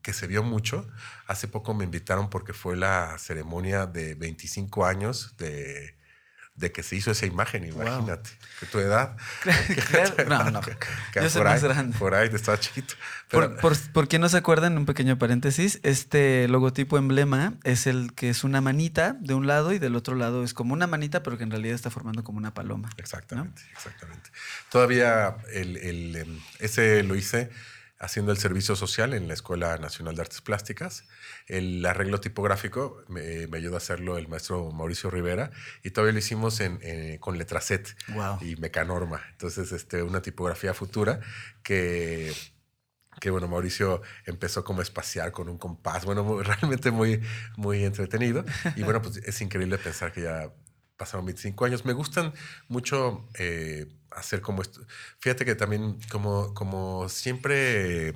S3: que se vio mucho. Hace poco me invitaron porque fue la ceremonia de 25 años de, de que se hizo esa imagen, imagínate, de tu edad. [laughs]
S2: Claro, [laughs] no, no.
S3: Que
S2: Yo soy
S3: por
S2: más
S3: ahí,
S2: grande.
S3: Por ahí, estaba chiquito. Pero,
S2: Por, por, por quien no se acuerdan, un pequeño paréntesis, este logotipo emblema es el que es una manita de un lado y del otro lado es como una manita, pero que en realidad está formando como una paloma.
S3: Exactamente, exactamente. Todavía el, el, em, ese lo hice haciendo el servicio social en la Escuela Nacional de Artes Plásticas. El arreglo tipográfico me, me ayudó a hacerlo el maestro Mauricio Rivera y todavía lo hicimos en, eh, con Letracet
S2: Wow.
S3: y Mecanorma. Entonces, este, una tipografía futura que, que, bueno, Mauricio empezó como a espaciar con un compás. Bueno, muy- [laughs] realmente muy, muy entretenido. Y bueno, pues es increíble pensar que ya pasaron 25 años. Me gustan mucho eh, hacer como esto. Fíjate que también, como, como siempre. eh,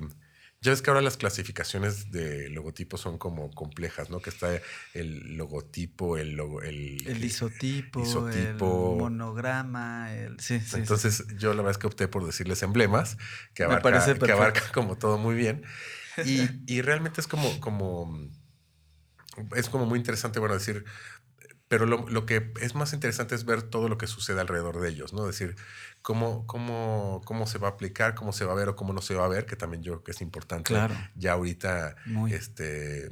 S3: ya ves que ahora las clasificaciones de logotipos son como complejas, ¿no? Que está el logotipo, el logo, el,
S2: El isotipo,
S3: isotipo.
S2: el monograma, el... Sí, sí, sí.
S3: Entonces, yo la verdad es que opté por decirles emblemas, que abarca, que abarca como todo muy bien. Y, [laughs] y realmente es como, como, es como muy interesante, bueno, decir, pero lo, lo que es más interesante es ver todo lo que sucede alrededor de ellos, ¿no? Decir, cómo, cómo, cómo se va a aplicar, cómo se va a ver o cómo no se va a ver, que también yo creo que es importante
S2: Claro.
S3: ya ahorita,
S2: Muy.
S3: este,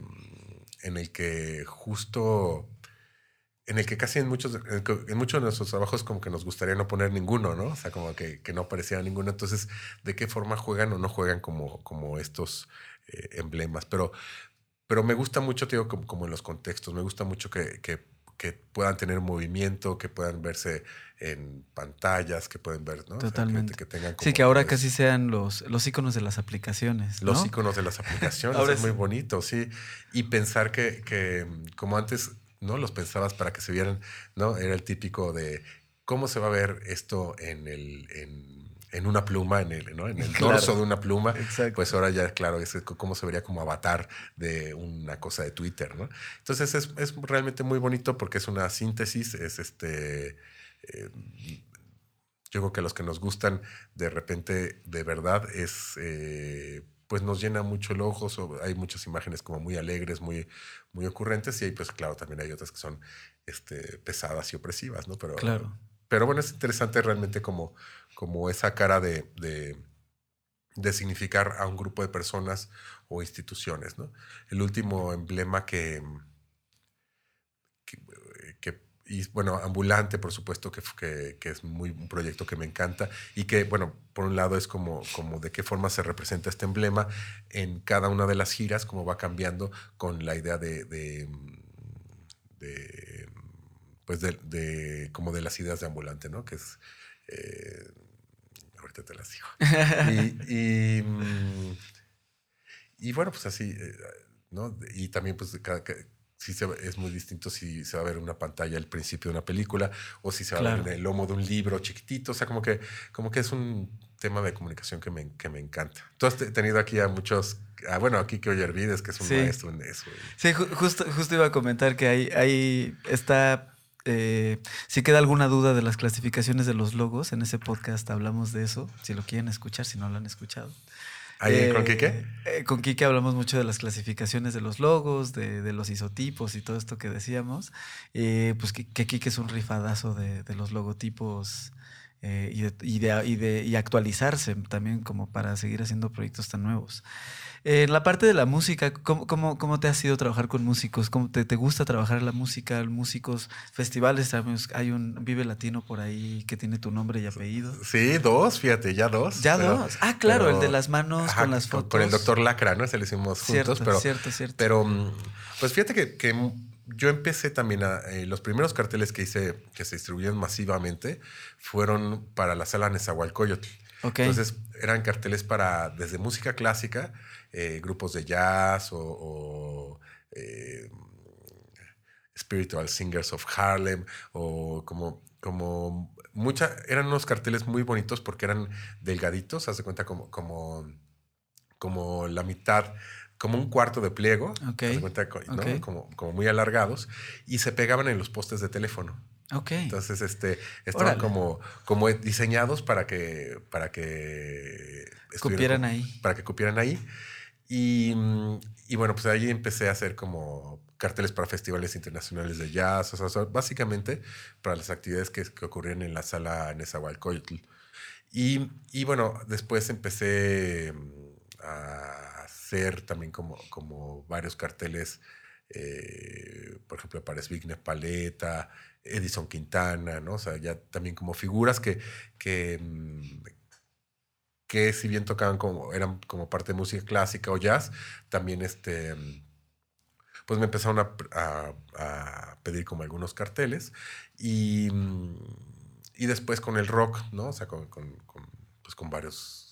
S3: en el que justo en el que casi en muchos, en muchos de nuestros trabajos como que nos gustaría no poner ninguno, ¿no? O sea, como que, que no apareciera ninguno. Entonces, ¿de qué forma juegan o no juegan como, como estos eh, emblemas? Pero, pero me gusta mucho, te digo, como, como en los contextos. Me gusta mucho que, que, que puedan tener movimiento, que puedan verse en pantallas, que pueden ver, ¿no? O sea, que-
S2: Totalmente.
S3: que, tengan
S2: Sí, que ahora
S3: pues,
S2: casi sean los, los iconos de las aplicaciones.
S3: los
S2: ¿no?
S3: iconos de las aplicaciones. [laughs]
S2: Ahora
S3: es muy bonito, sí. Y pensar que, que, como antes, ¿no? Los pensabas para que se vieran, ¿no? Era el típico de cómo se va a ver esto en el. En, en una pluma, en el, ¿no? en el
S2: Claro.
S3: dorso de una pluma,
S2: Exacto.
S3: pues ahora ya, claro, es cómo se vería como avatar de una cosa de Twitter, ¿no? Entonces es, es realmente muy bonito porque es una síntesis, es este... eh, yo creo que los que nos gustan de repente, de verdad, es... eh, pues nos llena mucho el ojo, so- hay muchas imágenes como muy alegres, muy, muy ocurrentes, y ahí pues claro, también hay otras que son este, pesadas y opresivas, ¿no? Pero,
S2: Claro.
S3: Pero bueno, es interesante realmente como, como esa cara de, de, de significar a un grupo de personas o instituciones, ¿no? El último emblema que, que, bueno, ambulante, por supuesto, que, que, que es muy un proyecto que me encanta y que, bueno, por un lado es como, como de qué forma se representa este emblema en cada una de las giras, cómo va cambiando con la idea de, de, de, pues de, de- como de las ideas de ambulante, ¿no? Que es, eh, ahorita te las digo. [laughs] y, y, mm, y bueno, pues así, eh, ¿no? Y también, pues, cada, ca- sí se es muy distinto si se va a ver en una pantalla al principio de una película o si se va a ver en el lomo de un libro chiquitito. O sea, como que, como que es un tema de comunicación que me, que me encanta. Tú has te- tenido aquí a muchos, ah, bueno, aquí que Ollervides, que es un
S2: Sí.
S3: maestro en eso.
S2: Sí, ju- justo, justo iba a comentar que hay, hay está. Eh, si queda alguna duda de las clasificaciones de los logos, en ese podcast hablamos de eso. Si lo quieren escuchar, si no lo han escuchado.
S3: ¿Ahí con
S2: Eh,
S3: Quique?
S2: eh, con Quique hablamos mucho de las clasificaciones de los logos, de, de los isotipos y todo esto que decíamos. Eh, pues que, que Quique es un rifadazo de, de los logotipos eh, y, de, y, de, y, de, y, actualizarse también como para seguir haciendo proyectos tan nuevos. En la parte de la música, ¿cómo, cómo, cómo te ha sido trabajar con músicos? ¿Cómo te, te, gusta trabajar la música, músicos, festivales? Hay un Vive Latino por ahí que tiene tu nombre y apellido.
S3: Sí, dos, fíjate, ya dos.
S2: Ya pero, dos. Ah, claro, pero, el de las manos ajá, con las fotos.
S3: Con el doctor Lacra, ¿no? Ese lo hicimos juntos.
S2: Cierto,
S3: pero,
S2: cierto, cierto.
S3: Pero, mm, pues fíjate que, que yo empecé también a. Eh, los primeros carteles que hice que se distribuyeron masivamente fueron para la sala Nezahualcóyotl.
S2: Okay.
S3: Entonces eran carteles para desde música clásica, eh, grupos de jazz o, o eh, Spiritual Singers of Harlem o como, como mucha, eran unos carteles muy bonitos porque eran delgaditos, haz de cuenta como, como, como la mitad como un cuarto de pliego,
S2: okay.
S3: cuenta, ¿no?
S2: okay.
S3: como, como, muy alargados, y se pegaban en los postes de teléfono.
S2: Okay.
S3: Entonces, este, estaban como, como diseñados para que, para que
S2: cupieran ahí.
S3: Para que cupieran ahí. Y, y, bueno, pues ahí empecé a hacer como carteles para festivales internacionales de jazz, o sea, básicamente para las actividades que, que ocurrían en la sala Nezahualcóyotl. Y, y bueno, después empecé a hacer también como, como varios carteles, eh, por ejemplo, para Zbigniew Paleta, Edison Quintana, ¿no? O sea, ya también como figuras que, que, que si bien tocaban como, eran como parte de música clásica o jazz, también este, pues me empezaron a, a, a pedir como algunos carteles y, y, después con el rock, ¿no? O sea, con, con, con, pues con varios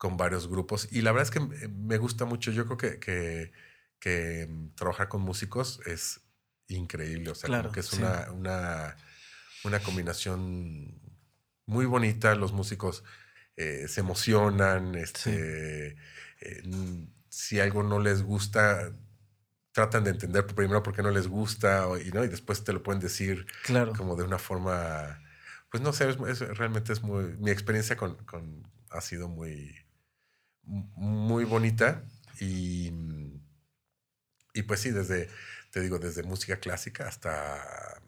S3: con varios grupos. Y la verdad es que me gusta mucho. Yo creo que, que, que trabajar con músicos es increíble. O sea,
S2: claro,
S3: como que es
S2: sí.
S3: una, una, una, combinación muy bonita. Los músicos eh, se emocionan. Este,
S2: sí.
S3: eh, si algo no les gusta, tratan de entender primero por qué no les gusta y, ¿no? y después te lo pueden decir
S2: claro.
S3: como de una forma. Pues no sé, es, es, realmente es muy. Mi experiencia con, con ha sido muy muy bonita y, y pues sí, desde, te digo, desde música clásica hasta,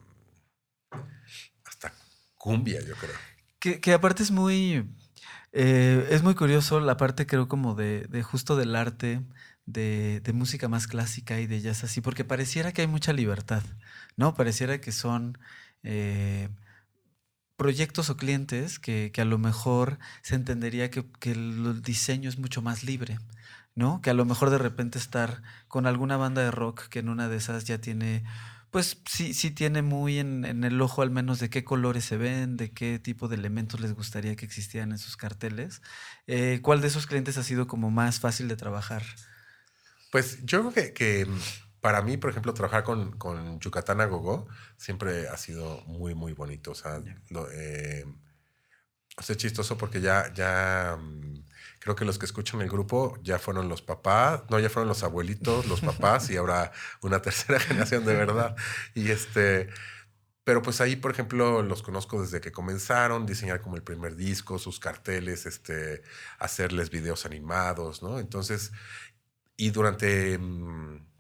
S3: hasta cumbia, yo creo.
S2: Que, que aparte es muy, eh, es muy curioso la parte creo como de, de justo del arte, de, de, música más clásica y de jazz así, porque pareciera que hay mucha libertad, ¿no? Pareciera que son... Eh, proyectos o clientes que, que, a lo mejor se entendería que, que, el diseño es mucho más libre, ¿no? Que a lo mejor de repente estar con alguna banda de rock que en una de esas ya tiene, pues sí, sí tiene muy en, en el ojo al menos de qué colores se ven, de qué tipo de elementos les gustaría que existieran en sus carteles. Eh, ¿Cuál de esos clientes ha sido como más fácil de trabajar?
S3: Pues yo creo que, que para mí, por ejemplo, trabajar con, con Yucatán a Gogo siempre ha sido muy, muy bonito. O sea, yeah. lo, eh, o sea, es chistoso porque ya, ya um, creo que los que escuchan el grupo ya fueron los papás, no, ya fueron los abuelitos, los papás y ahora una tercera [laughs] generación de verdad. Y este, pero pues ahí, por ejemplo, los conozco desde que comenzaron, diseñar como el primer disco, sus carteles, este, hacerles videos animados, ¿no? Entonces, y durante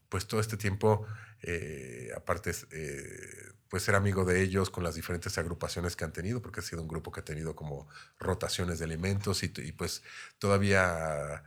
S3: pues todo este tiempo, eh, aparte, eh, pues ser amigo de ellos con las diferentes agrupaciones que han tenido, porque ha sido un grupo que ha tenido como rotaciones de elementos y, y pues todavía,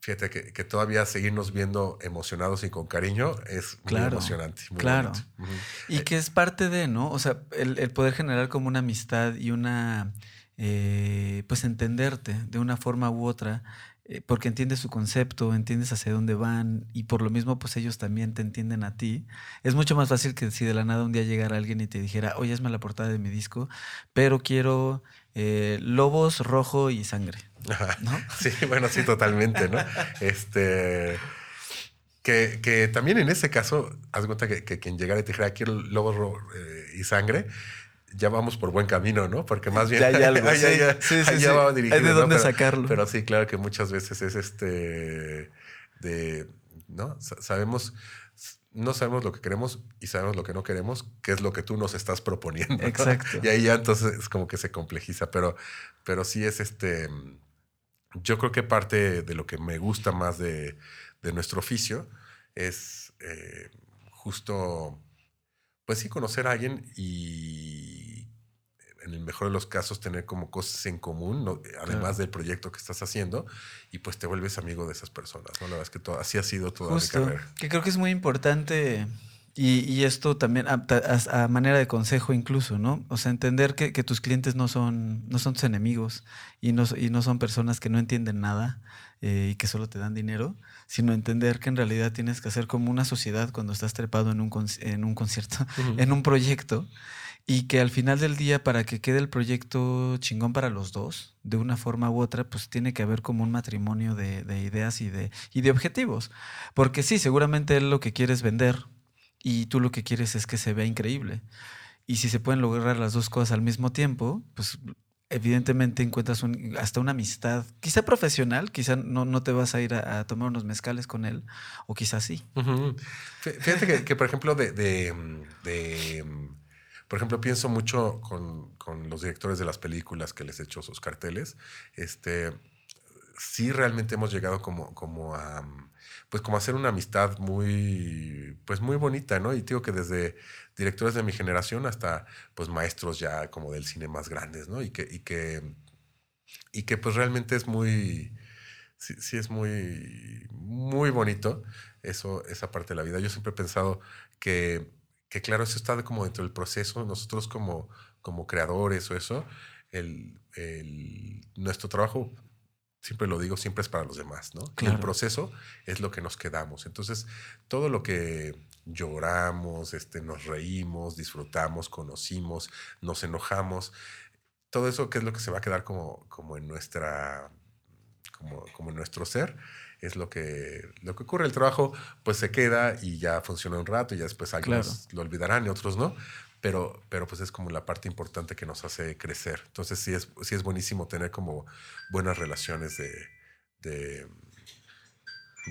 S3: fíjate que, que, todavía seguirnos viendo emocionados y con cariño es muy
S2: claro,
S3: emocionante. Muy
S2: claro. Uh -huh. Y eh, que es parte de, ¿no? O sea, el, el poder generar como una amistad y una, eh, pues entenderte de una forma u otra eh, porque entiendes su concepto, entiendes hacia dónde van y por lo mismo pues ellos también te entienden a ti. Es mucho más fácil que si de la nada un día llegara alguien y te dijera, oye, esme la portada de mi disco, pero quiero eh, lobos, rojo y sangre. ¿no? [laughs]
S3: sí, bueno, sí, totalmente, ¿no? [laughs] este... Que, que, también en ese caso, haz cuenta que, que, quien llegara y te dijera, quiero lobos eh, y sangre, ya vamos por buen camino, ¿no? Porque más bien
S2: ya hay algo, [laughs] sí.
S3: ya,
S2: sí, sí,
S3: ya va dirigido,
S2: de dónde sacarlo.
S3: Pero sí, claro que muchas veces es este de, ¿no? Sabemos, no sabemos lo que queremos y sabemos lo que no queremos, que es lo que tú nos estás proponiendo. ¿no?
S2: Exacto.
S3: Y ahí ya entonces es como que se complejiza, pero, pero sí es este, yo creo que parte de lo que me gusta más de, de nuestro oficio es eh, justo, pues sí, conocer a alguien y en el mejor de los casos, tener como cosas en común, además del proyecto que estás haciendo, y pues te vuelves amigo de esas personas. ¿no? La verdad es que todo, así ha sido toda
S2: Justo,
S3: mi carrera.
S2: Que creo que es muy importante. Y, esto también a, manera de consejo incluso, ¿no? O sea, entender que, tus clientes no son, no son tus enemigos y no, y no son personas que no entienden nada eh, y que solo te dan dinero, sino entender que en realidad tienes que hacer como una sociedad cuando estás trepado en un, en un concierto, [laughs] en un proyecto, y que al final del día, para que quede el proyecto chingón para los dos, de una forma u otra, pues tiene que haber como un matrimonio de, de ideas y de, y de objetivos. Porque sí, seguramente él lo que quiere es vender y tú lo que quieres es que se vea increíble. Y si se pueden lograr las dos cosas al mismo tiempo, pues evidentemente encuentras hasta una amistad, quizá profesional, quizá no, no te vas a ir a, tomar unos mezcales con él, o quizá sí.
S3: Fíjate que, por ejemplo, de, por ejemplo, pienso mucho con, con, los directores de las películas que les he hecho sus carteles. Este, sí realmente hemos llegado como, como a pues como hacer una amistad muy, pues muy bonita, ¿no? Y digo que desde directores de mi generación hasta pues maestros ya como del cine más grandes, ¿no? Y que, y que, y que pues realmente es muy, sí, es muy, muy bonito eso, esa parte de la vida. Yo siempre he pensado que, que claro, eso está como dentro del proceso, nosotros como, como creadores o eso, el, el, nuestro trabajo siempre lo digo, siempre es para los demás, ¿no? el proceso es lo que nos quedamos. Entonces, todo lo que lloramos, este, nos reímos, disfrutamos, conocimos, nos enojamos, todo eso que es lo que se va a quedar como, como en nuestra, como, como en nuestro ser, es lo que, lo que ocurre. El trabajo pues se queda y ya funciona un rato y ya después algunos lo olvidarán y otros no, pero, pero pues es como la parte importante que nos hace crecer. Entonces sí es, sí es buenísimo tener como buenas relaciones de, de,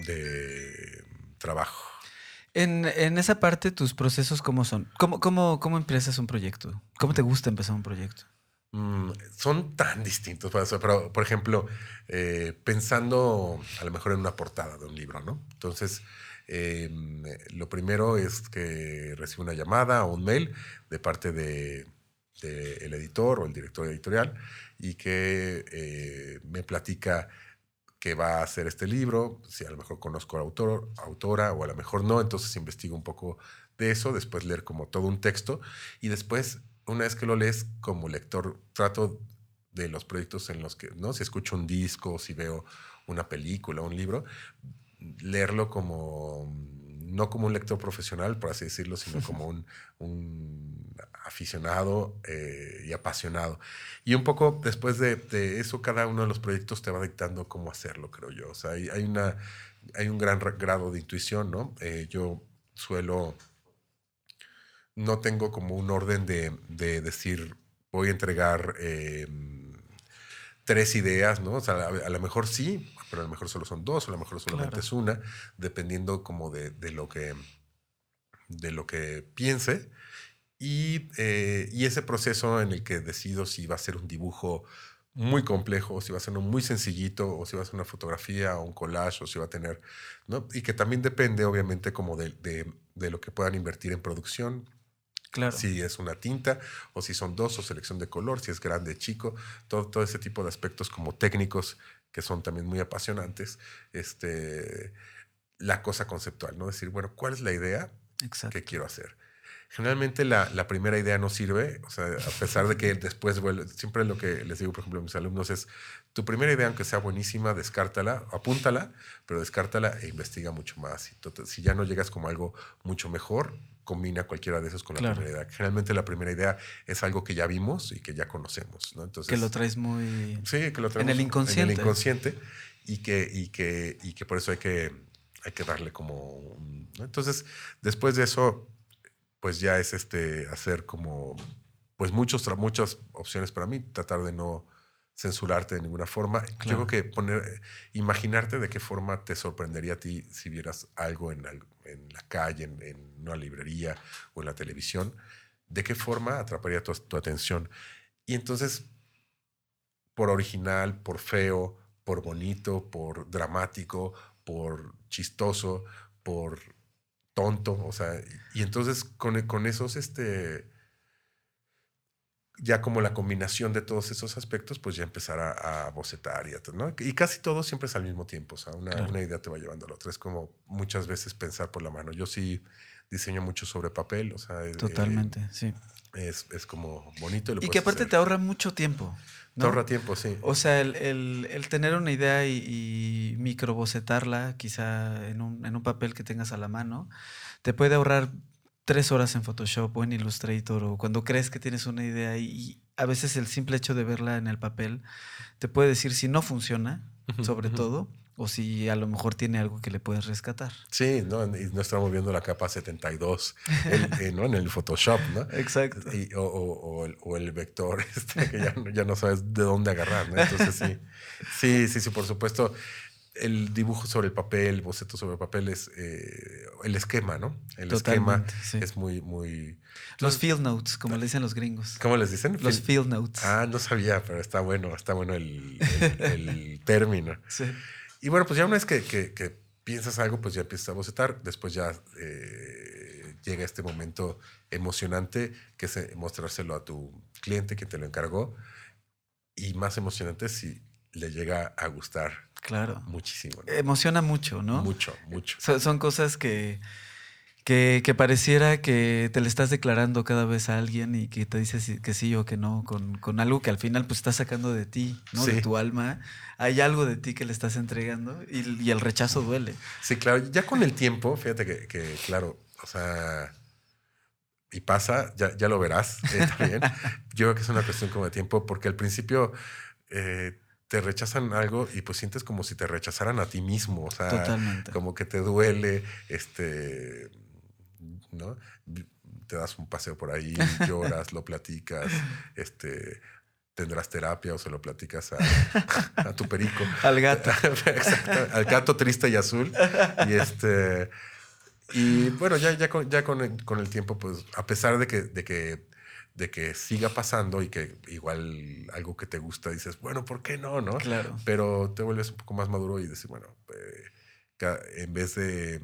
S3: de trabajo.
S2: En, en, esa parte, tus procesos, ¿cómo son? ¿Cómo, cómo, cómo empiezas un proyecto? ¿Cómo te gusta empezar un proyecto?
S3: Mm, son tan distintos. Pero, por ejemplo, eh, pensando a lo mejor en una portada de un libro, ¿no? Entonces, Em, lo primero es que recibo una llamada o un mail de parte del de, editor o el director editorial y que eh, me platica que va a hacer este libro, si a lo mejor conozco al autor, autora o a lo mejor no, entonces investigo un poco de eso, después leer como todo un texto y después, una vez que lo lees como lector, trato de los proyectos en los que, ¿no? Si escucho un disco, si veo una película, un libro, leerlo como, no como un lector profesional, por así decirlo, sino como un, [laughs] aficionado eh, y apasionado. Y un poco después de, eso, cada uno de los proyectos te va dictando cómo hacerlo, creo yo. O sea, hay, una, hay un gran grado de intuición, ¿no? Eh, yo suelo, no tengo como un orden de, decir, voy a entregar... Eh, tres ideas, ¿no? O sea, a, lo mejor sí, pero a lo mejor solo son dos, o a lo mejor solamente es una, dependiendo como de, lo que de lo que piense. Eh, y, ese proceso en el que decido si va a ser un dibujo muy complejo, o si va a ser uno muy sencillito, o si va a ser una fotografía o un collage, o si va a tener, ¿no? Y que también depende, obviamente, como de, de lo que puedan invertir en producción, si es una tinta o si son dos o selección de color, si es grande, chico, todo, todo ese tipo de aspectos como técnicos que son también muy apasionantes. Este, la cosa conceptual, ¿no? Decir, bueno, ¿cuál es la idea que quiero hacer? Generalmente la, la, primera idea no sirve, o sea, a pesar de que después vuelve, siempre lo que les digo, por ejemplo, a mis alumnos es, tu primera idea, aunque sea buenísima, descártala, apúntala, pero descártala e investiga mucho más. Entonces, si ya no llegas como algo mucho mejor, combina cualquiera de esos con la primera idea. Generalmente la primera idea es algo que ya vimos y que ya conocemos, ¿no?
S2: Entonces, que lo traes muy...
S3: Sí, que lo
S2: traemos en el inconsciente.
S3: En el inconsciente y que, y que, y que por eso hay que, hay que darle como... Entonces, después de eso, pues ya es este, hacer como, pues muchos, muchas opciones para mí, tratar de no censurarte de ninguna forma. Yo creo que poner, imaginarte de qué forma te sorprendería a ti si vieras algo en, en la calle, en, una librería o en la televisión, de qué forma atraparía tu, tu atención. Y entonces, por original, por feo, por bonito, por dramático, por chistoso, por tonto, o sea, y entonces con, con esos, este, ya como la combinación de todos esos aspectos, pues ya empezar a, bocetar y, ¿no? y casi todo siempre es al mismo tiempo, o sea, una, una, idea te va llevando a la otra. Es como muchas veces pensar por la mano. Yo sí diseño mucho sobre papel, o sea...
S2: Totalmente, sí.
S3: Es, es, como bonito.
S2: Y, que aparte te ahorra mucho tiempo.
S3: Te ahorra tiempo, sí.
S2: O sea, el, el, el tener una idea y, y microbocetarla, quizá en un, en un papel que tengas a la mano, te puede ahorrar tres horas en Photoshop o en Illustrator o cuando crees que tienes una idea y, a veces el simple hecho de verla en el papel te puede decir si no funciona, sobre todo, o si a lo mejor tiene algo que le puedes rescatar.
S3: Sí, ¿no? y no estamos viendo la capa 72 eh, ¿no? en el Photoshop, ¿no?
S2: Exacto.
S3: o, o, el, o, el, vector, [laughs] este, que ya, ya, no sabes de dónde agarrar, ¿no? Entonces sí, sí, sí, sí, por supuesto el dibujo sobre el papel, el boceto sobre el papel es eh, el esquema, ¿no? El esquema es muy, muy.
S2: Los field notes, como le dicen los gringos.
S3: ¿Cómo les dicen?
S2: Los field notes.
S3: Ah, no sabía, pero está bueno, está bueno el, el, [laughs] término. Sí. Y bueno, pues ya una vez que, que, piensas algo, pues ya empiezas a bocetar. Después ya eh, llega este momento emocionante que es eh, mostrárselo a tu cliente que te lo encargó. Y más emocionante si le llega a gustar
S2: Claro.
S3: Muchísimo.
S2: Emociona mucho, ¿no?
S3: Mucho, mucho.
S2: son cosas que, que, que, pareciera que te le estás declarando cada vez a alguien y que te dices que sí o que no, con, con algo que al final pues estás sacando de ti, ¿no? De tu alma. Hay algo de ti que le estás entregando y, y, el rechazo duele.
S3: Sí, claro. Ya con el tiempo, fíjate que, que claro, o sea, y pasa, ya, ya lo verás eh, también. [laughs] Yo creo que es una cuestión como de tiempo, porque al principio... Eh, te rechazan algo y pues sientes como si te rechazaran a ti mismo, o sea, como que te duele, este, ¿no? Te das un paseo por ahí, [laughs] lloras, lo platicas, este, tendrás terapia o se lo platicas a, tu perico. [laughs]
S2: al gato. [laughs]
S3: Exacto, al gato triste y azul. Y este, y bueno, ya, ya, con, ya con, el, con el tiempo, pues, a pesar de que, de que de que siga pasando y que igual algo que te gusta dices, bueno, ¿por qué no? ¿no?
S2: Claro.
S3: Pero te vuelves un poco más maduro y dices, bueno, eh, en vez de,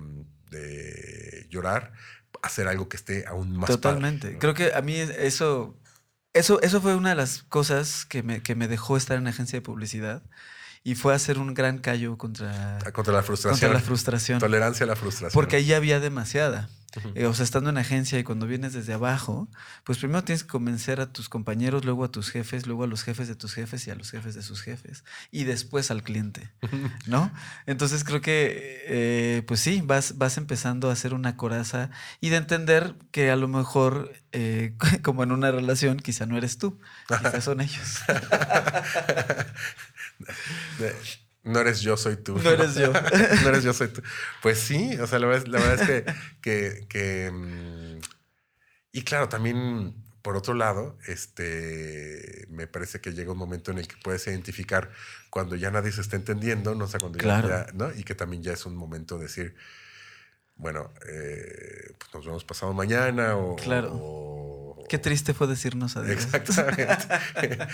S3: llorar, hacer algo que esté aún más
S2: Totalmente. Creo que a mí eso, eso, eso fue una de las cosas que me, que me dejó estar en agencia de publicidad y fue hacer un gran callo contra,
S3: ah, contra la frustración.
S2: Contra la frustración.
S3: Tolerancia a la frustración.
S2: Porque ahí había demasiada. Eh, o sea, estando en agencia y cuando vienes desde abajo, pues primero tienes que convencer a tus compañeros, luego a tus jefes, luego a los jefes de tus jefes y a los jefes de sus jefes. Y después al cliente, ¿no? Entonces creo que, eh, pues sí, vas, vas empezando a hacer una coraza y de entender que a lo mejor, eh, [laughs] como en una relación, quizá no eres tú, quizá son ellos. [laughs]
S3: No eres yo, soy tú.
S2: No eres yo. [laughs]
S3: no eres yo, soy tú. Pues sí, o sea, la verdad, es que, que, mm, Y claro, también, por otro lado, este, me parece que llega un momento en el que puedes identificar cuando ya nadie se está entendiendo, ¿no? O sea, cuando ya, ¿no? Y que también ya es un momento de decir, bueno, eh, pues nos vemos pasado mañana o...
S2: Claro. Qué triste fue decirnos adiós.
S3: Exactamente. [laughs]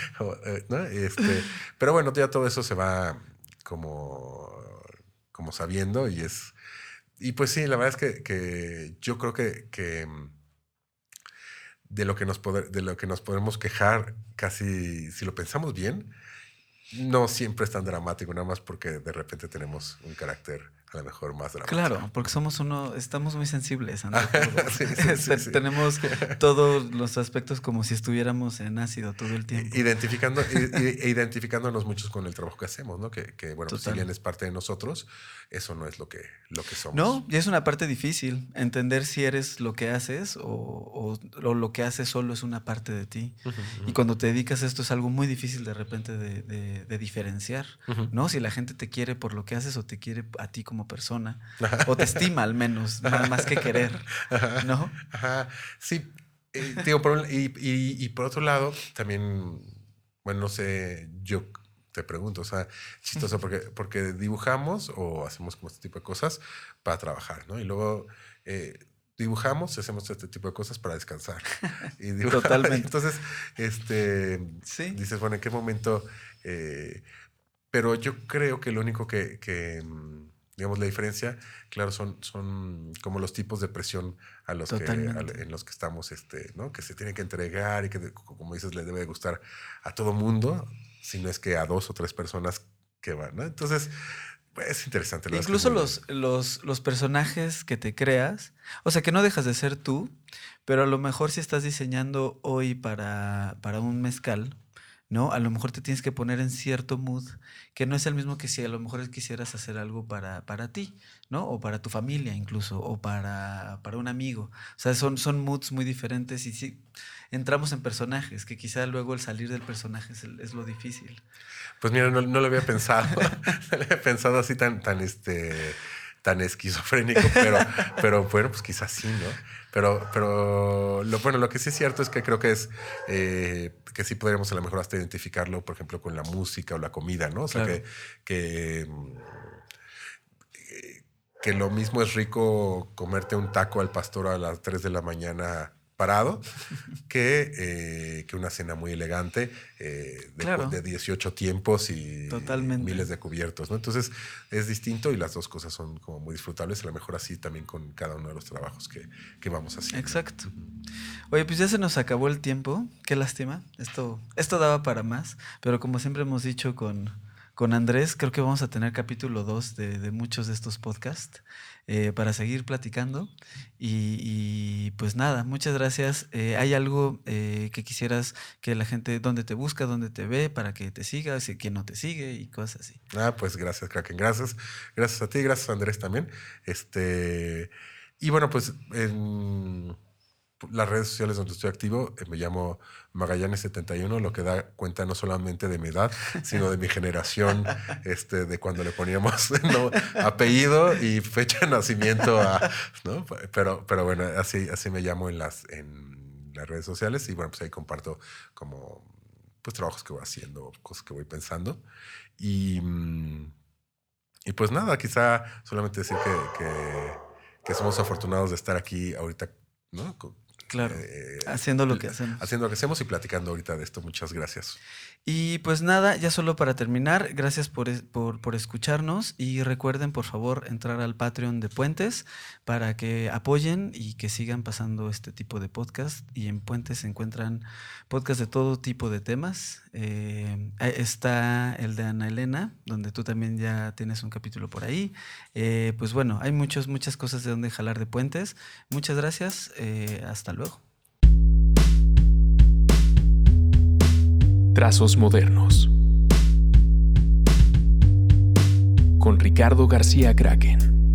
S3: Este, pero bueno, ya todo eso se va como, como sabiendo y es... Y pues sí, la verdad es que, yo creo que, mm, de, lo que nos de lo que nos podemos quejar, casi si lo pensamos bien, no siempre es tan dramático, nada más porque de repente tenemos un carácter a lo mejor más dramático.
S2: Claro, porque somos uno, estamos muy sensibles. [laughs] Tenemos todos los aspectos como si estuviéramos en ácido todo el tiempo.
S3: Identificando, e identificándonos muchos con el trabajo que hacemos, ¿no? Que, que bueno, si bien es parte de nosotros, eso no es lo que, lo que somos.
S2: No, y es una parte difícil, entender si eres lo que haces o, o, lo que haces solo es una parte de ti. Y cuando te dedicas a esto es algo muy difícil de repente de, de, diferenciar, ¿no? Si la gente te quiere por lo que haces o te quiere a ti como como persona. o te estima al menos, más, que querer. ¿No?
S3: Ajá. Sí. Eh, digo, por, y, y, por otro lado, también, bueno, no sé, yo te pregunto, o sea, chistoso, porque, porque dibujamos o hacemos como este tipo de cosas para trabajar, ¿no? Y luego eh, dibujamos y hacemos este tipo de cosas para descansar. [laughs] Y
S2: Totalmente. [laughs]
S3: Entonces, este, dices, bueno, ¿en qué momento? Eh, pero yo creo que lo único que, que, mm, Digamos, la diferencia, claro, son, son como los tipos de presión a los que, en los que estamos, este, ¿no? Que se tienen que entregar y que, como dices, le debe gustar a todo mundo, si no es que a dos o tres personas que van, ¿no? Entonces, pues, es interesante.
S2: Incluso los, los, los, personajes que te creas, o sea, que no dejas de ser tú, pero a lo mejor si estás diseñando hoy para, para un mezcal, ¿no? A lo mejor te tienes que poner en cierto mood que no es el mismo que si a lo mejor quisieras hacer algo para, para ti, ¿no? O para tu familia incluso, o para, para un amigo. O sea, son, son moods muy diferentes y sí, entramos en personajes, que quizá luego el salir del personaje es, lo difícil.
S3: Pues mira, no, lo había pensado, [laughs] no lo había pensado así tan, tan, este, tan esquizofrénico, pero, pero bueno, pues quizás sí, ¿no? Pero, pero lo, bueno, lo que sí es cierto es que creo que es eh, que sí podríamos a lo mejor hasta identificarlo, por ejemplo, con la música o la comida, ¿no? O sea, que, que, que, lo mismo es rico comerte un taco al pastor a las 3 de la mañana parado que, eh, que una cena muy elegante eh, de, 18 tiempos y miles de cubiertos. ¿no? Entonces es distinto y las dos cosas son como muy disfrutables, a lo mejor así también con cada uno de los trabajos que, que vamos haciendo.
S2: Exacto. Oye, pues ya se nos acabó el tiempo, qué lástima, esto, esto daba para más, pero como siempre hemos dicho con, con Andrés, creo que vamos a tener capítulo 2 de, de muchos de estos podcasts. Eh, para seguir platicando. Y, pues nada, muchas gracias. Eh, ¿Hay algo eh, que quisieras que la gente, dónde te busca, dónde te ve, para que te siga, si quien no te sigue y cosas así?
S3: Ah, pues gracias, Kraken. Gracias. Gracias a ti, gracias a Andrés también. Este, y bueno, pues en las redes sociales donde estoy activo, eh, me llamo Magallanes71, lo que da cuenta no solamente de mi edad, sino de mi generación, [laughs] este, de cuando le poníamos [laughs] apellido y fecha de nacimiento. ¿no? pero, pero bueno, así, así me llamo en las, en las redes sociales y bueno, pues ahí comparto como pues trabajos que voy haciendo, cosas que voy pensando. Y, y pues nada, quizá solamente decir que, que, que somos afortunados de estar aquí ahorita ¿no?
S2: Claro. Eh, haciendo lo que hacemos.
S3: Haciendo lo que hacemos y platicando ahorita de esto. Muchas gracias.
S2: Y pues nada, ya solo para terminar, gracias por, por, escucharnos y recuerden por favor entrar al Patreon de Puentes para que apoyen y que sigan pasando este tipo de podcast. Y en Puentes se encuentran podcasts de todo tipo de temas. Eh, está el de Ana Elena, donde tú también ya tienes un capítulo por ahí. Eh, pues bueno, hay muchos, muchas cosas de donde jalar de Puentes. Muchas gracias. hasta luego.
S1: Trazos modernos. Con Ricardo García Kraken.